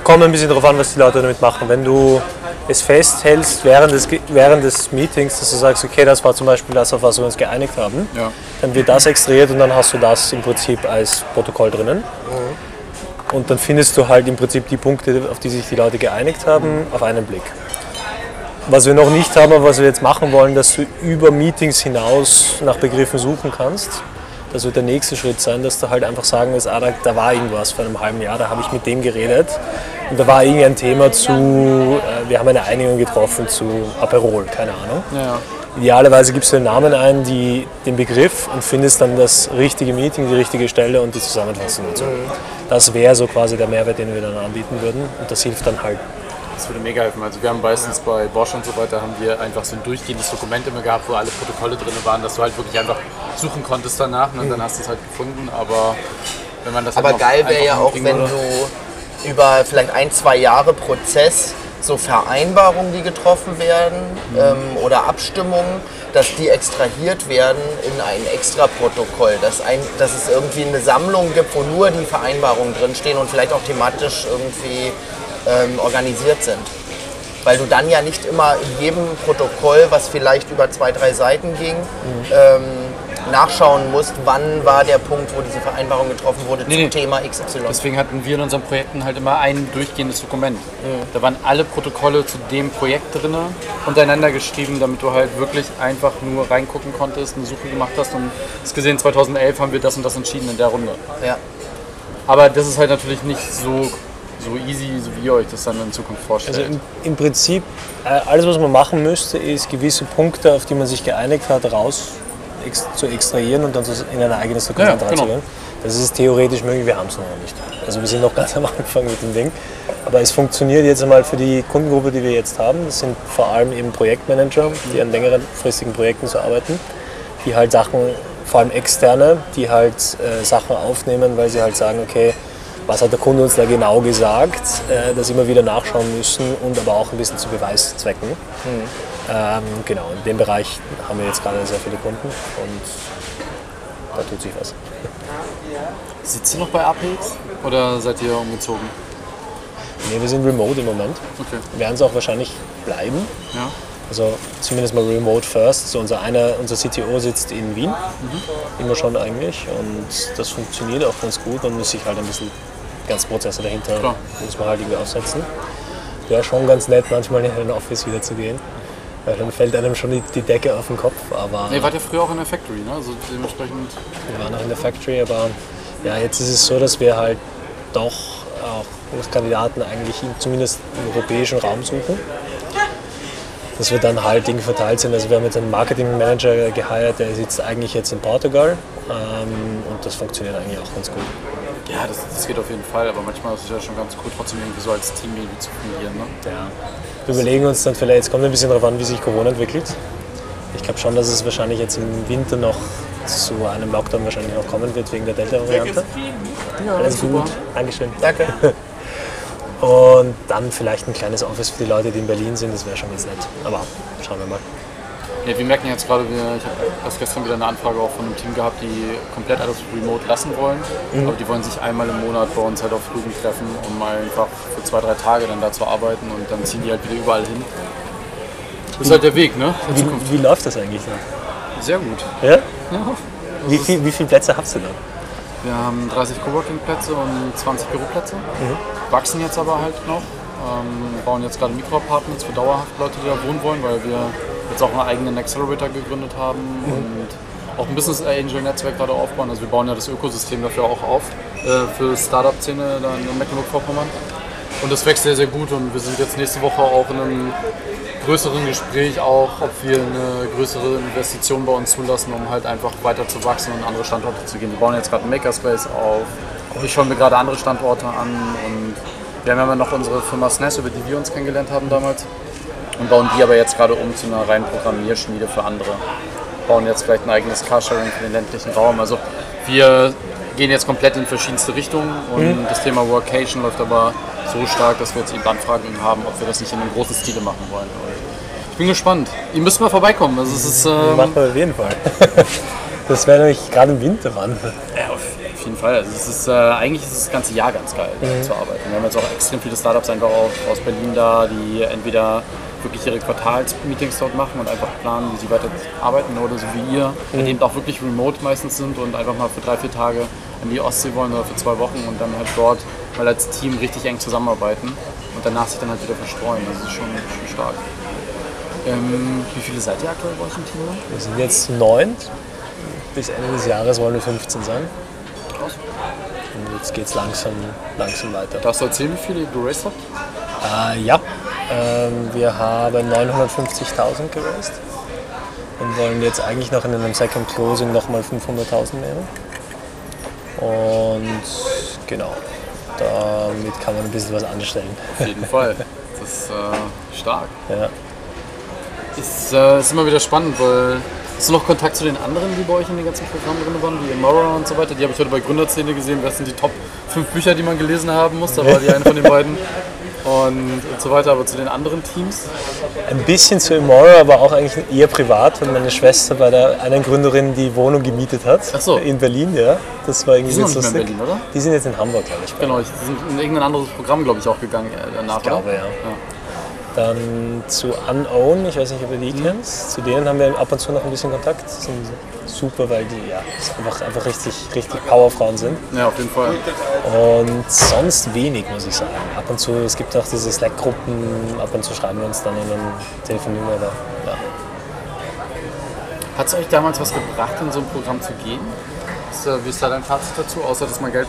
Speaker 3: kommt ein bisschen darauf an, was die Leute damit machen. Wenn du es festhältst während des, während des Meetings, dass du sagst, okay, das war zum Beispiel das, auf was wir uns geeinigt haben,
Speaker 1: Ja.
Speaker 3: dann wird das extrahiert und dann hast du das im Prinzip als Protokoll drinnen. Und dann findest du halt im Prinzip die Punkte, auf die sich die Leute geeinigt haben, auf einen Blick. Was wir noch nicht haben, aber was wir jetzt machen wollen, dass du über Meetings hinaus nach Begriffen suchen kannst. Das wird der nächste Schritt sein, dass du halt einfach sagen willst, ah, da, da war irgendwas vor einem halben Jahr, da habe ich mit dem geredet. Und da war irgendein Thema zu, äh, wir haben eine Einigung getroffen zu Aperol, keine Ahnung.
Speaker 1: Ja.
Speaker 3: Idealerweise gibst du den Namen ein, die, den Begriff und findest dann das richtige Meeting, die richtige Stelle und die Zusammenfassung dazu. Das wäre so quasi der Mehrwert, den wir dann anbieten würden. Und das hilft dann halt.
Speaker 1: Das würde mega helfen. Also wir haben meistens bei Bosch und so weiter haben wir einfach so ein durchgehendes Dokument immer gehabt, wo alle Protokolle drin waren, dass du halt wirklich einfach suchen konntest danach und dann hast du es halt gefunden. Aber wenn man das
Speaker 2: Aber
Speaker 1: halt
Speaker 2: geil wäre ja auch, wenn
Speaker 1: würde-
Speaker 2: du über vielleicht ein, zwei Jahre Prozess so Vereinbarungen, die getroffen werden ähm, oder Abstimmungen, dass die extrahiert werden in ein Extraprotokoll, dass, ein, dass es irgendwie eine Sammlung gibt, wo nur die Vereinbarungen drinstehen und vielleicht auch thematisch irgendwie ähm, organisiert sind. Weil du dann ja nicht immer in jedem Protokoll, was vielleicht über zwei, drei Seiten ging, ähm, nachschauen musst, wann war der Punkt, wo diese Vereinbarung getroffen wurde
Speaker 1: Nee,
Speaker 2: zum
Speaker 1: nee.
Speaker 2: Thema XY.
Speaker 1: Deswegen hatten wir in unseren Projekten halt immer ein durchgehendes Dokument. Da waren alle Protokolle zu dem Projekt drin, untereinander geschrieben, damit du halt wirklich einfach nur reingucken konntest, eine Suche gemacht hast und hast gesehen, 2011 haben wir das und das entschieden in der Runde.
Speaker 2: Ja.
Speaker 1: Aber das ist halt natürlich nicht so, so easy, so wie ihr euch das dann in Zukunft vorstellt.
Speaker 3: Also im, im Prinzip, äh, alles was man machen müsste, ist gewisse Punkte, auf die man sich geeinigt hat, raus ex zu extrahieren und dann in ein eigenes Dokument
Speaker 1: Ja, genau.
Speaker 3: reinzugehen. Das ist theoretisch möglich, wir haben es noch nicht. Also wir sind noch ganz am Anfang mit dem Ding. Aber es funktioniert jetzt einmal für die Kundengruppe, die wir jetzt haben. Das sind vor allem eben Projektmanager, die an längeren fristigen Projekten so arbeiten, die halt Sachen, vor allem externe, die halt äh, Sachen aufnehmen, weil sie halt sagen, okay, was hat der Kunde uns da genau gesagt, äh, das immer wieder nachschauen müssen und aber auch ein bisschen zu Beweiszwecken. Ähm, genau, in dem Bereich haben wir jetzt gerade sehr viele Kunden und da tut sich was.
Speaker 1: Sitzt ihr noch bei APX oder seid ihr umgezogen?
Speaker 3: Nee, wir sind remote im Moment.
Speaker 1: Okay.
Speaker 3: Werden es auch wahrscheinlich bleiben.
Speaker 1: Ja.
Speaker 3: Also zumindest mal remote first. So unser, einer, unser CTO sitzt in Wien, immer schon eigentlich. Und das funktioniert auch ganz gut. Man muss sich halt ein bisschen ganzen Prozesse dahinter
Speaker 1: Klar.
Speaker 3: muss man halt irgendwie aufsetzen. Wäre schon ganz nett, manchmal in ein Office wieder zu gehen. Weil dann fällt einem schon die, die Decke auf den Kopf. Aber
Speaker 1: Nee, wart ihr früher auch in der Factory, ne? Also dementsprechend.
Speaker 3: wir waren auch in der Factory, aber ja, jetzt ist es so, dass wir halt doch auch als Kandidaten eigentlich in, zumindest im europäischen Raum suchen. Dass wir dann halt Dinge verteilt sind. Also wir haben jetzt einen Marketing-Manager geheiert, der sitzt eigentlich jetzt in Portugal ähm, und das funktioniert eigentlich auch ganz gut.
Speaker 1: Ja, das, das geht auf jeden Fall, aber manchmal ist es ja schon ganz cool, trotzdem irgendwie so als Team irgendwie zu fungieren, ne?
Speaker 3: Ja. Wir überlegen uns dann vielleicht, jetzt kommt ein bisschen darauf an, wie sich Corona entwickelt. Ich glaube schon, dass es wahrscheinlich jetzt im Winter noch zu einem Lockdown wahrscheinlich noch kommen wird wegen der Delta-Variante. Ja, Alles
Speaker 1: super.
Speaker 3: gut. Dankeschön.
Speaker 2: Danke.
Speaker 3: Und dann vielleicht ein kleines Office für die Leute, die in Berlin sind, das wäre schon ganz nett. Aber schauen wir mal.
Speaker 1: Ja, wir merken jetzt gerade, wir, ich habe erst gestern wieder eine Anfrage auch von einem Team gehabt, die komplett alles remote lassen wollen. Aber die wollen sich einmal im Monat bei uns halt auf Rügen treffen, um mal einfach für zwei, drei Tage dann da zu arbeiten und dann ziehen die halt wieder überall hin. Das ist halt der Weg, ne?
Speaker 3: Wie, wie läuft das eigentlich da?
Speaker 1: Sehr gut.
Speaker 3: Ja?
Speaker 1: Ja.
Speaker 3: Wie, viel, wie viele Plätze hast du da?
Speaker 1: Wir haben 30 Coworking-Plätze und 20 Büroplätze. Wachsen jetzt aber halt noch. Ähm, bauen jetzt gerade Mikroapartments für dauerhaft Leute, die da wohnen wollen, weil wir jetzt auch einen eigenen Accelerator gegründet haben und auch ein Business Angel Netzwerk gerade aufbauen. Also wir bauen ja das Ökosystem dafür auch auf äh, für Startup-Szene da in Mecklenburg-Vorpommern. Und das wächst sehr, sehr gut und wir sind jetzt nächste Woche auch in einem größeren Gespräch auch, ob wir eine größere Investition bei uns zulassen, um halt einfach weiter zu wachsen und andere Standorte zu gehen. Wir bauen jetzt gerade einen Makerspace auf. Ich schaue mir gerade andere Standorte an und wir haben ja noch unsere Firma SNES, über die wir uns kennengelernt haben damals und bauen die aber jetzt gerade um zu einer reinen Programmierschmiede für andere. Bauen jetzt vielleicht ein eigenes Carsharing für den ländlichen Raum. Also wir gehen jetzt komplett in verschiedenste Richtungen und das Thema Workation läuft aber so stark, dass wir jetzt eben Anfragen haben, ob wir das nicht in einem großen Stile machen wollen. Und ich bin gespannt. Ihr müsst mal vorbeikommen. Also es ist ähm,
Speaker 3: Machen wir auf jeden Fall. Das wäre nämlich gerade im Winter wann.
Speaker 1: ja, auf jeden Fall. Also es ist, äh, eigentlich ist das ganze Jahr ganz geil zu arbeiten. Wir haben jetzt auch extrem viele Startups einfach auch aus Berlin da, die entweder wirklich ihre Quartalsmeetings dort machen und einfach planen, wie sie weiter arbeiten oder so wie ihr, die eben auch wirklich remote meistens sind und einfach mal für drei, vier Tage in die Ostsee wollen oder für zwei Wochen und dann halt dort mal als Team richtig eng zusammenarbeiten und danach sich dann halt wieder verstreuen. Das ist schon, schon stark. Ähm, wie viele seid ihr aktuell bei euch im Team?
Speaker 3: Wir sind jetzt neun. Bis Ende des Jahres wollen wir 15 sein. Und jetzt geht es langsam, langsam weiter.
Speaker 1: Darfst du erzählen, wie viele ihr geraced habt?
Speaker 3: Äh, ja, wir haben 950.000 geraced und wollen jetzt eigentlich noch in einem Second Closing nochmal 500.000 nehmen. Und genau, damit kann man ein bisschen was anstellen.
Speaker 1: Auf jeden Fall. Das ist äh, stark.
Speaker 3: Ja.
Speaker 1: Ist, äh, ist immer wieder spannend, weil hast du noch Kontakt zu den anderen, die bei euch in den ganzen Programmen drin waren, wie Imora und so weiter? Die habe ich heute bei Gründerszene gesehen. Was sind die Top 5 Bücher, die man gelesen haben muss? Da war die eine von den beiden. Und, und so weiter, aber zu den anderen Teams?
Speaker 3: Ein bisschen zu Imora, aber auch eigentlich eher privat, weil meine Schwester bei der einen Gründerin die Wohnung gemietet hat.
Speaker 1: Ach so.
Speaker 3: In Berlin, ja. Das war irgendwie
Speaker 1: Die sind
Speaker 3: lustig.
Speaker 1: in Berlin, oder?
Speaker 3: Die sind jetzt in Hamburg, glaube ich.
Speaker 1: Genau, die sind in irgendein anderes Programm, glaube ich, auch gegangen äh, danach.
Speaker 3: Ich glaube,
Speaker 1: oder?
Speaker 3: ja. Dann zu Unown, ich weiß nicht, ob ihr die kennst. Zu denen haben wir ab und zu noch ein bisschen Kontakt. Das sind super, weil die ja, einfach, einfach richtig, richtig Powerfrauen sind.
Speaker 1: Ja, auf jeden Fall.
Speaker 3: Und sonst wenig, muss ich sagen. Ab und zu, es gibt auch diese Slack-Gruppen, ab und zu schreiben wir uns dann und dann telefonieren wir. Ja.
Speaker 1: Hat es euch damals was gebracht, in so ein Programm zu gehen? Wie ist da dein Fazit dazu, außer dass man Geld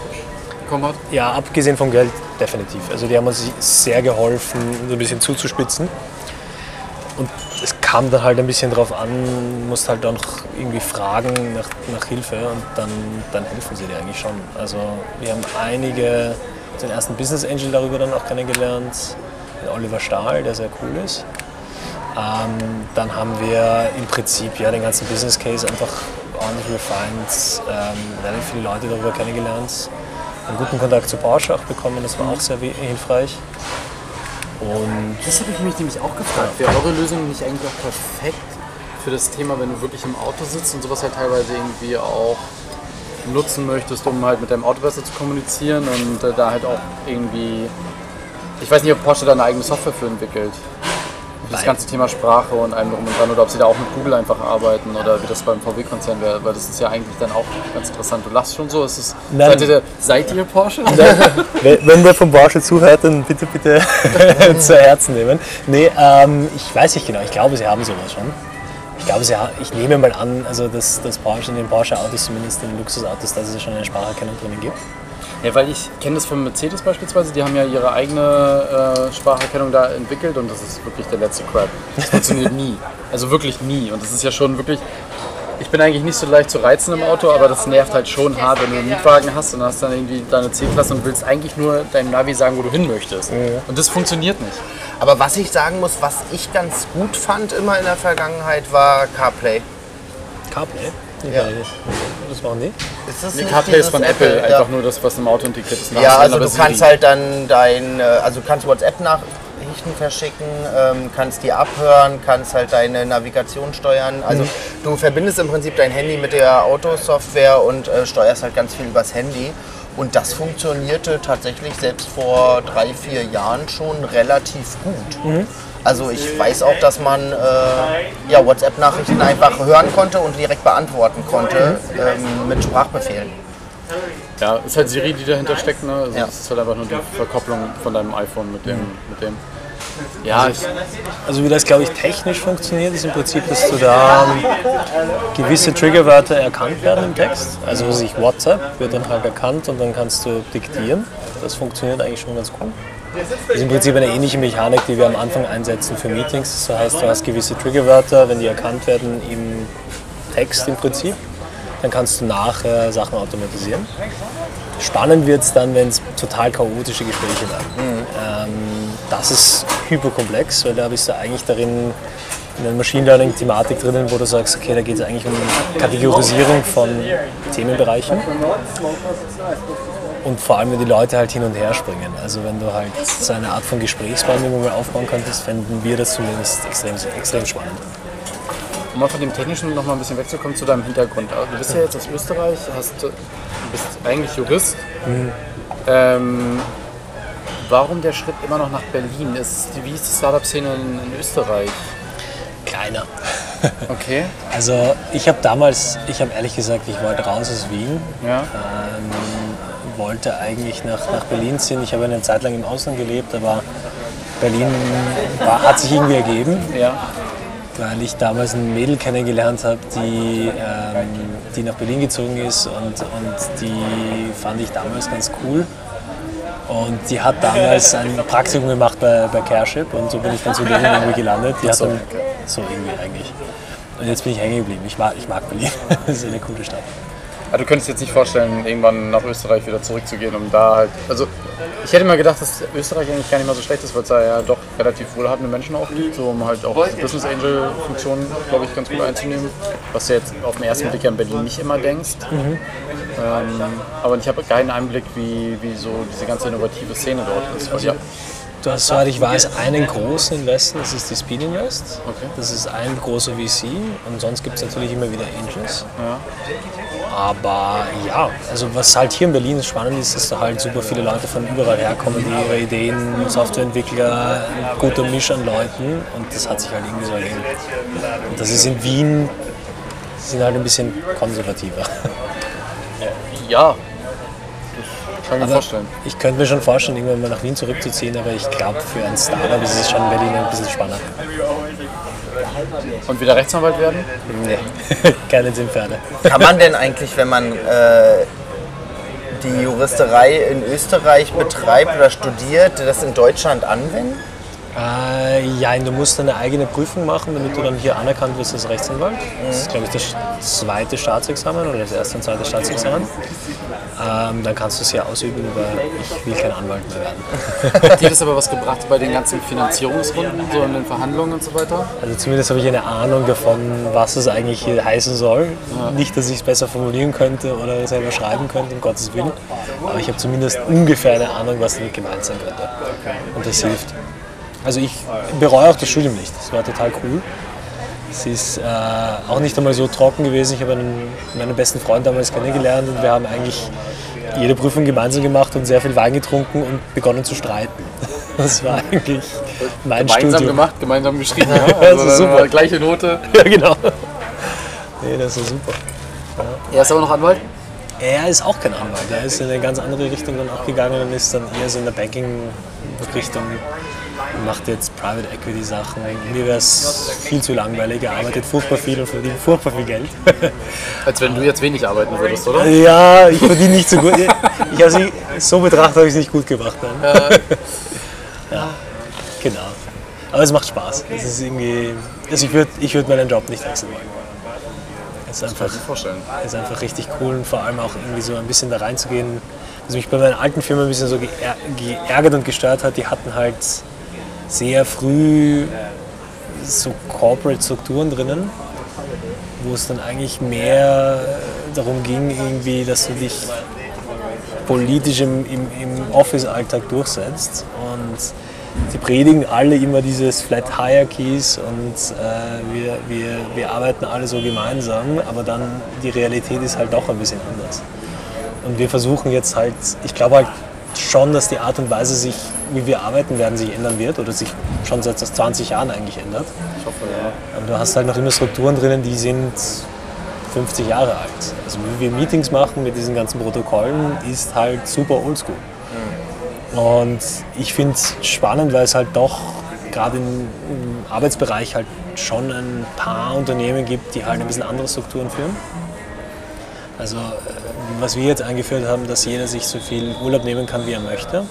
Speaker 1: bekommen hat?
Speaker 3: ja, abgesehen vom Geld definitiv. Also die haben uns sehr geholfen, so ein bisschen zuzuspitzen. Und es kam dann halt ein bisschen drauf an, musst halt auch noch irgendwie fragen nach, nach Hilfe und dann, dann helfen sie dir eigentlich schon. Also wir haben einige, den ersten Business Angel darüber dann auch kennengelernt, den Oliver Stahl, der sehr cool ist. Ähm, dann haben wir im Prinzip ja den ganzen Business Case einfach ordentlich refined, ähm, relativ viele Leute darüber kennengelernt, einen guten Kontakt zu Porsche auch bekommen, das war auch sehr hilfreich. Und
Speaker 1: Das habe ich mich nämlich auch gefragt. Wäre eure Lösung nicht eigentlich auch perfekt für das Thema, wenn du wirklich im Auto sitzt und sowas halt teilweise irgendwie auch nutzen möchtest, um halt mit deinem Auto besser zu kommunizieren und äh, da halt auch irgendwie. Ich weiß nicht, ob Porsche da eine eigene Software für entwickelt. Das ganze Thema Sprache und allem drum und dran oder ob sie da auch mit Google einfach arbeiten oder wie das beim VW-Konzern wäre, weil das ist ja eigentlich dann auch ganz interessant. Du lachst schon so, ist es,
Speaker 3: Nein.
Speaker 1: seid, ihr, der- seid ihr Porsche?
Speaker 3: wenn wer von Porsche zuhört, dann bitte, bitte zu Herzen nehmen. Nee, ähm, ich weiß nicht genau, ich glaube, sie haben sowas schon. Ich glaube, sie ha ich nehme mal an, also dass, dass Porsche in den Porsche-Autos, zumindest in den Luxusautos, dass es schon eine Spracherkennung drinnen gibt.
Speaker 1: Ja, weil ich kenne das von Mercedes beispielsweise, die haben ja ihre eigene äh, Spracherkennung da entwickelt und das ist wirklich der letzte Crap. Das funktioniert nie. Also wirklich nie. Und das ist ja schon wirklich. Ich bin eigentlich nicht so leicht zu reizen im Auto, aber das nervt halt schon hart, wenn du einen Mietwagen hast und hast dann irgendwie deine C-Klasse und willst eigentlich nur deinem Navi sagen, wo du hin möchtest. Und das funktioniert nicht.
Speaker 2: Aber was ich sagen muss, was ich ganz gut fand immer in der Vergangenheit, war CarPlay.
Speaker 3: CarPlay?
Speaker 2: Ja.
Speaker 3: Das machen die?
Speaker 2: Ist das
Speaker 1: Die
Speaker 2: nicht
Speaker 1: CarPlay ist von Apple,
Speaker 2: Ja.
Speaker 1: einfach nur das, was im Auto integriert ist.
Speaker 2: Ja, also
Speaker 1: Aber
Speaker 2: du
Speaker 1: Siri.
Speaker 2: kannst halt dann dein, äh, also du kannst WhatsApp-Nachrichten verschicken, ähm, kannst die abhören, kannst halt deine Navigation steuern. Also du verbindest im Prinzip dein Handy mit der Autosoftware und äh, steuerst halt ganz viel übers Handy. Und das funktionierte tatsächlich selbst vor drei, vier Jahren schon relativ gut. Also ich weiß auch, dass man äh, ja, WhatsApp-Nachrichten einfach hören konnte und direkt beantworten konnte ähm, mit Sprachbefehlen.
Speaker 1: Ja, ist halt Siri, die dahinter steckt. Ne? Also
Speaker 2: Ja.
Speaker 1: Das ist halt einfach nur die Verkopplung von deinem iPhone mit dem. Mit dem. Ja, ich,
Speaker 3: Also wie das, glaube ich, technisch funktioniert, ist im Prinzip, dass du da ähm, gewisse Triggerwörter erkannt werden im Text. Also sich WhatsApp wird dann halt erkannt und dann kannst du diktieren. Das funktioniert eigentlich schon ganz gut. Das ist im Prinzip eine ähnliche Mechanik, die wir am Anfang einsetzen für Meetings. Das heißt, du hast gewisse Triggerwörter, wenn die erkannt werden im Text im Prinzip, dann kannst du nachher Sachen automatisieren. Spannend wird es dann, wenn es total chaotische Gespräche werden. Ähm, das ist hyperkomplex, weil da bist du eigentlich darin in einer Machine Learning-Thematik drinnen, wo du sagst, okay, da geht es eigentlich um Kategorisierung von Themenbereichen. Und vor allem, wenn die Leute halt hin und her springen. Also wenn du halt so eine Art von Gesprächsbaum mal aufbauen könntest, fänden wir das zumindest extrem, extrem spannend.
Speaker 1: Um mal von dem Technischen noch mal ein bisschen wegzukommen zu deinem Hintergrund. Also, Du bist ja jetzt aus Österreich, hast, du bist eigentlich Jurist. Ähm, warum der Schritt immer noch nach Berlin? Ist, wie ist die Startup-Szene in, in Österreich?
Speaker 3: Kleiner.
Speaker 1: Okay,
Speaker 3: Also ich habe damals, ich habe ehrlich gesagt, ich wollte raus aus Wien,
Speaker 1: ja.
Speaker 3: ähm, wollte eigentlich nach, nach Berlin ziehen. Ich habe eine Zeit lang im Ausland gelebt, aber Berlin war, hat sich irgendwie ergeben,
Speaker 1: ja.
Speaker 3: weil ich damals ein Mädel kennengelernt habe, die, ähm, die nach Berlin gezogen ist und, und die fand ich damals ganz cool. Und die hat damals ein Praktikum gemacht bei, bei Careship und so bin ich dann zu denen irgendwie gelandet. Die
Speaker 1: so,
Speaker 3: so irgendwie eigentlich. Und jetzt bin ich hängen geblieben. Ich mag, ich mag Berlin. Das ist eine coole Stadt.
Speaker 1: Aber du könntest jetzt nicht vorstellen, irgendwann nach Österreich wieder zurückzugehen, um da halt. Also, ich hätte mal gedacht, dass Österreich eigentlich gar nicht mal so schlecht ist, weil es da ja doch relativ wohlhabende Menschen auch gibt, so um halt auch Business Angel-Funktion, glaube ich, ganz gut einzunehmen. Was du jetzt auf den ersten Blick ja in Berlin nicht immer denkst. Ähm, aber ich habe keinen Einblick, wie, wie so diese ganze innovative Szene dort ist. Weil, ja,
Speaker 3: Du hast, soweit ich weiß, einen großen Investor, das ist die Speed Invest.
Speaker 1: Okay.
Speaker 3: Das ist ein großer VC und sonst gibt es natürlich immer wieder Angels.
Speaker 1: Ja.
Speaker 3: Aber ja, also was halt hier in Berlin spannend ist, dass da halt super viele Leute von überall herkommen, die ihre Ideen, Softwareentwickler, guter Misch an Leuten und das hat sich halt irgendwie so ergeben. Und das ist in Wien, sind halt ein bisschen konservativer.
Speaker 1: ja. Das kann ich mir
Speaker 3: Aber
Speaker 1: vorstellen.
Speaker 3: ich könnte mir schon vorstellen, irgendwann mal nach Wien zurückzuziehen, aber ich glaube, für ein Startup ist es schon in Berlin ein bisschen spannender.
Speaker 1: Und wieder Rechtsanwalt werden?
Speaker 3: Nee, keine zehn Pferde.
Speaker 2: Kann man denn eigentlich, wenn man äh, die Juristerei in Österreich betreibt oder studiert, das in Deutschland anwenden?
Speaker 3: Äh, ja, du musst eine eigene Prüfung machen, damit du dann hier anerkannt wirst als Rechtsanwalt. Das ist, glaube ich, das zweite Staatsexamen oder das erste und zweite Staatsexamen. Ähm, dann kannst du es hier ausüben, aber ich will kein Anwalt mehr werden.
Speaker 1: Hat dir das aber was gebracht bei den ganzen Finanzierungsrunden, so in den Verhandlungen und so weiter?
Speaker 3: Also zumindest habe ich eine Ahnung davon, was es eigentlich hier heißen soll. Nicht, dass ich es besser formulieren könnte oder selber schreiben könnte, um Gottes Willen. Aber ich habe zumindest ungefähr eine Ahnung, was damit gemeint sein könnte. Und das hilft. Also ich bereue auch das Studium nicht. Das war total cool. Es ist äh, auch nicht einmal so trocken gewesen. Ich habe einen, meinen besten Freund damals kennengelernt und wir haben eigentlich jede Prüfung gemeinsam gemacht und sehr viel Wein getrunken und begonnen zu streiten. Das war eigentlich mein
Speaker 1: Gemeinsam
Speaker 3: Studium.
Speaker 1: gemacht, gemeinsam geschrieben. Ja,
Speaker 3: das
Speaker 1: also
Speaker 3: ist
Speaker 1: dann
Speaker 3: super.
Speaker 1: Gleiche Note.
Speaker 3: Ja, genau. Nee, das ist super.
Speaker 1: Er ist aber noch Anwalt?
Speaker 3: Er ist auch kein Anwalt. Er ist in eine ganz andere Richtung dann auch gegangen und ist dann eher so in der Banking-Richtung. Macht jetzt Private Equity Sachen. Mir wäre es viel zu langweilig. Er arbeitet furchtbar viel und verdient furchtbar viel Geld.
Speaker 1: Als wenn du jetzt wenig arbeiten würdest, oder?
Speaker 3: ja, ich verdiene nicht so gut. Ich sie so betrachtet, habe ich es nicht gut gemacht. Dann. Ja, genau. Aber es macht Spaß. Es ist irgendwie, also ich würde ich würd meinen Job nicht wechseln wollen. Es ist einfach, ist einfach richtig cool und vor allem auch irgendwie so ein bisschen da reinzugehen. Was mich bei meiner alten Firma ein bisschen so geär- geärgert und gestört hat, die hatten halt sehr früh so Corporate-Strukturen drinnen, wo es dann eigentlich mehr darum ging, irgendwie, dass du dich politisch im, im, im Office-Alltag durchsetzt. Und die predigen alle immer dieses Flat Hierarchies und äh, wir, wir, wir arbeiten alle so gemeinsam, aber dann die Realität ist halt doch ein bisschen anders. Und wir versuchen jetzt halt, ich glaube halt schon, dass die Art und Weise sich, wie wir arbeiten werden, sich ändern wird oder sich schon seit 20 Jahren eigentlich ändert.
Speaker 1: Ich hoffe, ja.
Speaker 3: Aber du hast halt noch immer Strukturen drinnen, die sind 50 Jahre alt. Also wie wir Meetings machen mit diesen ganzen Protokollen, ist halt super oldschool. Und ich finde es spannend, weil es halt doch gerade im, im Arbeitsbereich halt schon ein paar Unternehmen gibt, die halt ein bisschen andere Strukturen führen. Also äh, was wir jetzt eingeführt haben, dass jeder sich so viel Urlaub nehmen kann, wie er möchte.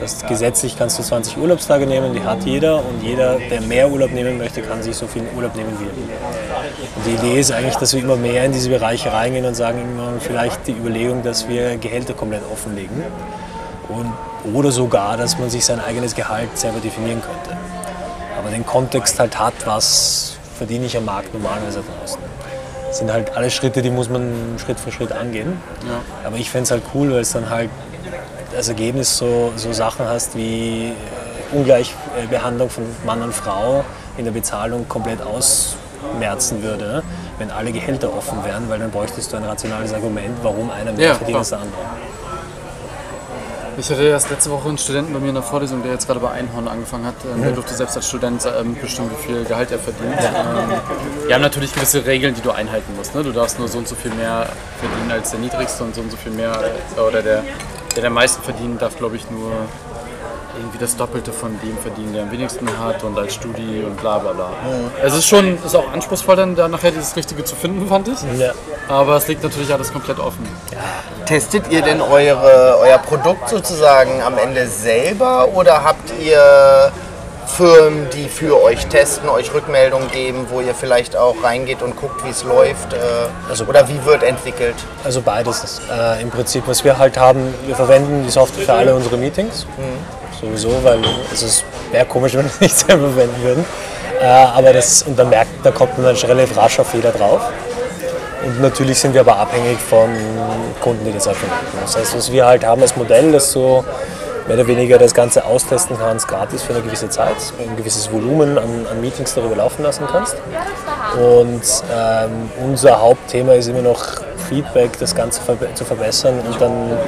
Speaker 3: Das gesetzlich kannst du 20 Urlaubstage nehmen, die hat jeder und jeder, der mehr Urlaub nehmen möchte, kann sich so viel Urlaub nehmen, wie er will. Und die Idee ist eigentlich, dass wir immer mehr in diese Bereiche reingehen und sagen irgendwann vielleicht die Überlegung, dass wir Gehälter komplett offenlegen und, oder sogar, dass man sich sein eigenes Gehalt selber definieren könnte. Aber den Kontext halt hat, was verdiene ich am Markt normalerweise draußen. Das sind halt alle Schritte, die muss man Schritt für Schritt angehen. Aber ich fände es halt cool, weil es dann halt als Ergebnis so, so Sachen hast wie äh, Ungleichbehandlung von Mann und Frau in der Bezahlung komplett ausmerzen würde, ne? wenn alle Gehälter offen wären, weil dann bräuchtest du ein rationales Argument, warum einer mehr
Speaker 1: Ja,
Speaker 3: verdient als der andere.
Speaker 1: Ich hatte erst letzte Woche einen Studenten bei mir in der Vorlesung, der jetzt gerade bei Einhorn angefangen hat. Ähm. Der durfte selbst als Student äh, mitbestimmen, wie viel Gehalt er verdient. Ähm, Wir haben natürlich gewisse Regeln, die du einhalten musst. Ne? Du darfst nur so und so viel mehr verdienen als der Niedrigste und so und so viel mehr, äh, oder der, der am meisten verdient, darf glaube ich nur irgendwie das Doppelte von dem verdienen, der am wenigsten hat und als Studi und bla bla bla. Es ist schon ist auch anspruchsvoll, dann da nachher das Richtige zu finden, fand ich.
Speaker 3: Ja.
Speaker 1: Aber es liegt natürlich alles komplett offen.
Speaker 2: Testet ihr denn eure, euer Produkt sozusagen am Ende selber oder habt ihr Firmen, die für euch testen, euch Rückmeldungen geben, wo ihr vielleicht auch reingeht und guckt, wie es läuft? Äh,
Speaker 3: Also-
Speaker 2: oder wie wird entwickelt?
Speaker 3: Also beides ist äh, im Prinzip, was wir halt haben, wir verwenden die Software für alle unsere Meetings. Sowieso, weil es ist- wäre komisch, wenn wir es nicht selber verwenden würden. Äh, aber das, und dann merkt, da kommt man dann schon relativ rasch auf Fehler drauf. Und natürlich sind wir aber abhängig von Kunden, die das auch verwenden. Das heißt, was wir halt haben als Modell, dass du mehr oder weniger das Ganze austesten kannst, gratis für eine gewisse Zeit, ein gewisses Volumen an, an Meetings darüber laufen lassen kannst. Und ähm, unser Hauptthema ist immer noch Feedback, das Ganze zu verbessern. Und dann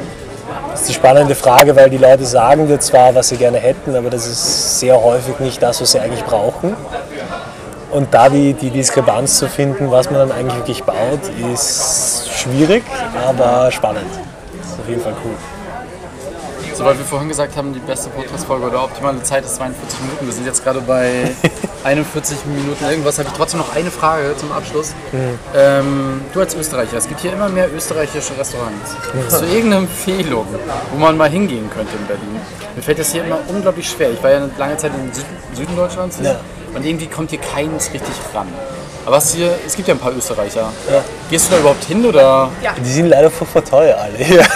Speaker 3: ist die spannende Frage, weil die Leute sagen dir zwar, was sie gerne hätten, aber das ist sehr häufig nicht das, was sie eigentlich brauchen. Und da die, die Diskrepanz zu finden, was man dann eigentlich wirklich baut, ist schwierig, aber spannend. Das ist auf jeden Fall cool.
Speaker 1: So, weil wir vorhin gesagt haben, die beste Podcast-Folge oder optimale Zeit ist 42 Minuten. Wir sind jetzt gerade bei 41 Minuten irgendwas. Habe ich trotzdem noch eine Frage zum Abschluss. Ähm, du als Österreicher, es gibt hier immer mehr österreichische Restaurants. Hast du irgendeine Empfehlung, wo man mal hingehen könnte in Berlin? Mir fällt das hier immer unglaublich schwer. Ich war ja eine lange Zeit im Süden, Deutschlands
Speaker 3: Ja.
Speaker 1: und irgendwie kommt hier keins richtig ran. Aber hier, es gibt ja ein paar Österreicher. Gehst du da überhaupt hin oder?
Speaker 3: Die sind leider furchtbar teuer alle. Ja.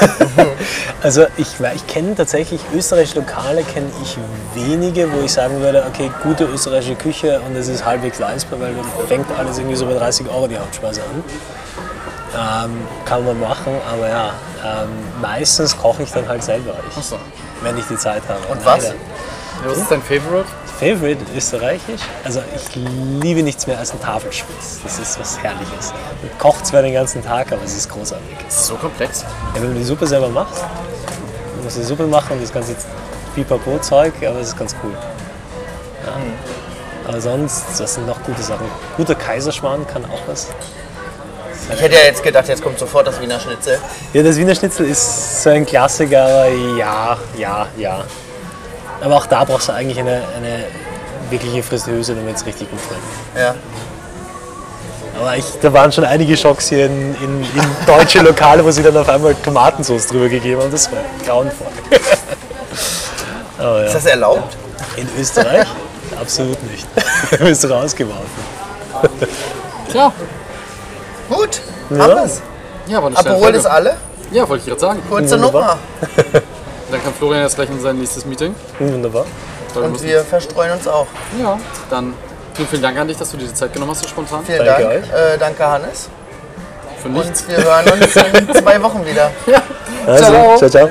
Speaker 3: Also ich, ich kenne tatsächlich österreichische Lokale, kenne ich wenige, wo ich sagen würde, okay, gute österreichische Küche und es ist halbwegs leistbar, weil dann fängt alles irgendwie so bei 30 Euro die Hauptspeise an. Ähm, kann man machen, aber ja, ähm, meistens koche ich dann halt selber, ich,
Speaker 1: Achso.
Speaker 3: wenn ich die Zeit habe.
Speaker 2: Und was?
Speaker 3: Leider.
Speaker 1: Ja, was ist dein Favorite?
Speaker 3: Favorite österreichisch? Also ich liebe nichts mehr als ein Tafelspitz. Das ist was Herrliches. Man kocht zwar den ganzen Tag, aber es ist großartig.
Speaker 1: Das ist so komplex.
Speaker 3: Ja, wenn du die Suppe selber machst, du musst die Suppe machen und das ganze Pipapo-Zeug, aber es ist ganz cool. Ja. Aber sonst, das sind noch gute Sachen. Guter Kaiserschmarrn kann auch was.
Speaker 2: Ich hätte ja jetzt gedacht, jetzt kommt sofort das Wiener Schnitzel.
Speaker 3: Ja, das Wiener Schnitzel ist so ein Klassiker, aber ja, ja, ja. Aber auch da brauchst du eigentlich eine, eine wirkliche Friseuse, damit es richtig gut schmeckt.
Speaker 2: Ja.
Speaker 3: Aber ich, da waren schon einige Schocks hier in, in, in deutsche Lokale, wo sie dann auf einmal Tomatensauce drüber gegeben haben. Das war grauenvoll. Aber
Speaker 2: Ist
Speaker 3: ja.
Speaker 2: das erlaubt?
Speaker 3: In Österreich? Absolut nicht. Du bist rausgeworfen.
Speaker 1: Tja,
Speaker 2: Gut, haben wir's.
Speaker 1: ja, war eine
Speaker 2: Aperol
Speaker 1: Folge.
Speaker 2: ist alle.
Speaker 1: Ja, wollte ich gerade sagen.
Speaker 2: Kurze
Speaker 3: Wunderbar.
Speaker 2: Nummer.
Speaker 1: Dann kann Florian jetzt gleich in sein nächstes Meeting.
Speaker 3: Wunderbar.
Speaker 1: Weil wir
Speaker 2: Und
Speaker 1: müssen-
Speaker 2: wir verstreuen uns auch.
Speaker 1: Ja, dann vielen, vielen Dank an dich, dass du dir die Zeit genommen hast, so spontan.
Speaker 2: Vielen
Speaker 3: Danke
Speaker 2: Dank.
Speaker 3: euch.
Speaker 2: Äh, danke, Hannes.
Speaker 1: Für nichts.
Speaker 2: Und wir hören uns in zwei Wochen wieder.
Speaker 3: Also,
Speaker 1: Ciao.
Speaker 3: ciao. ciao.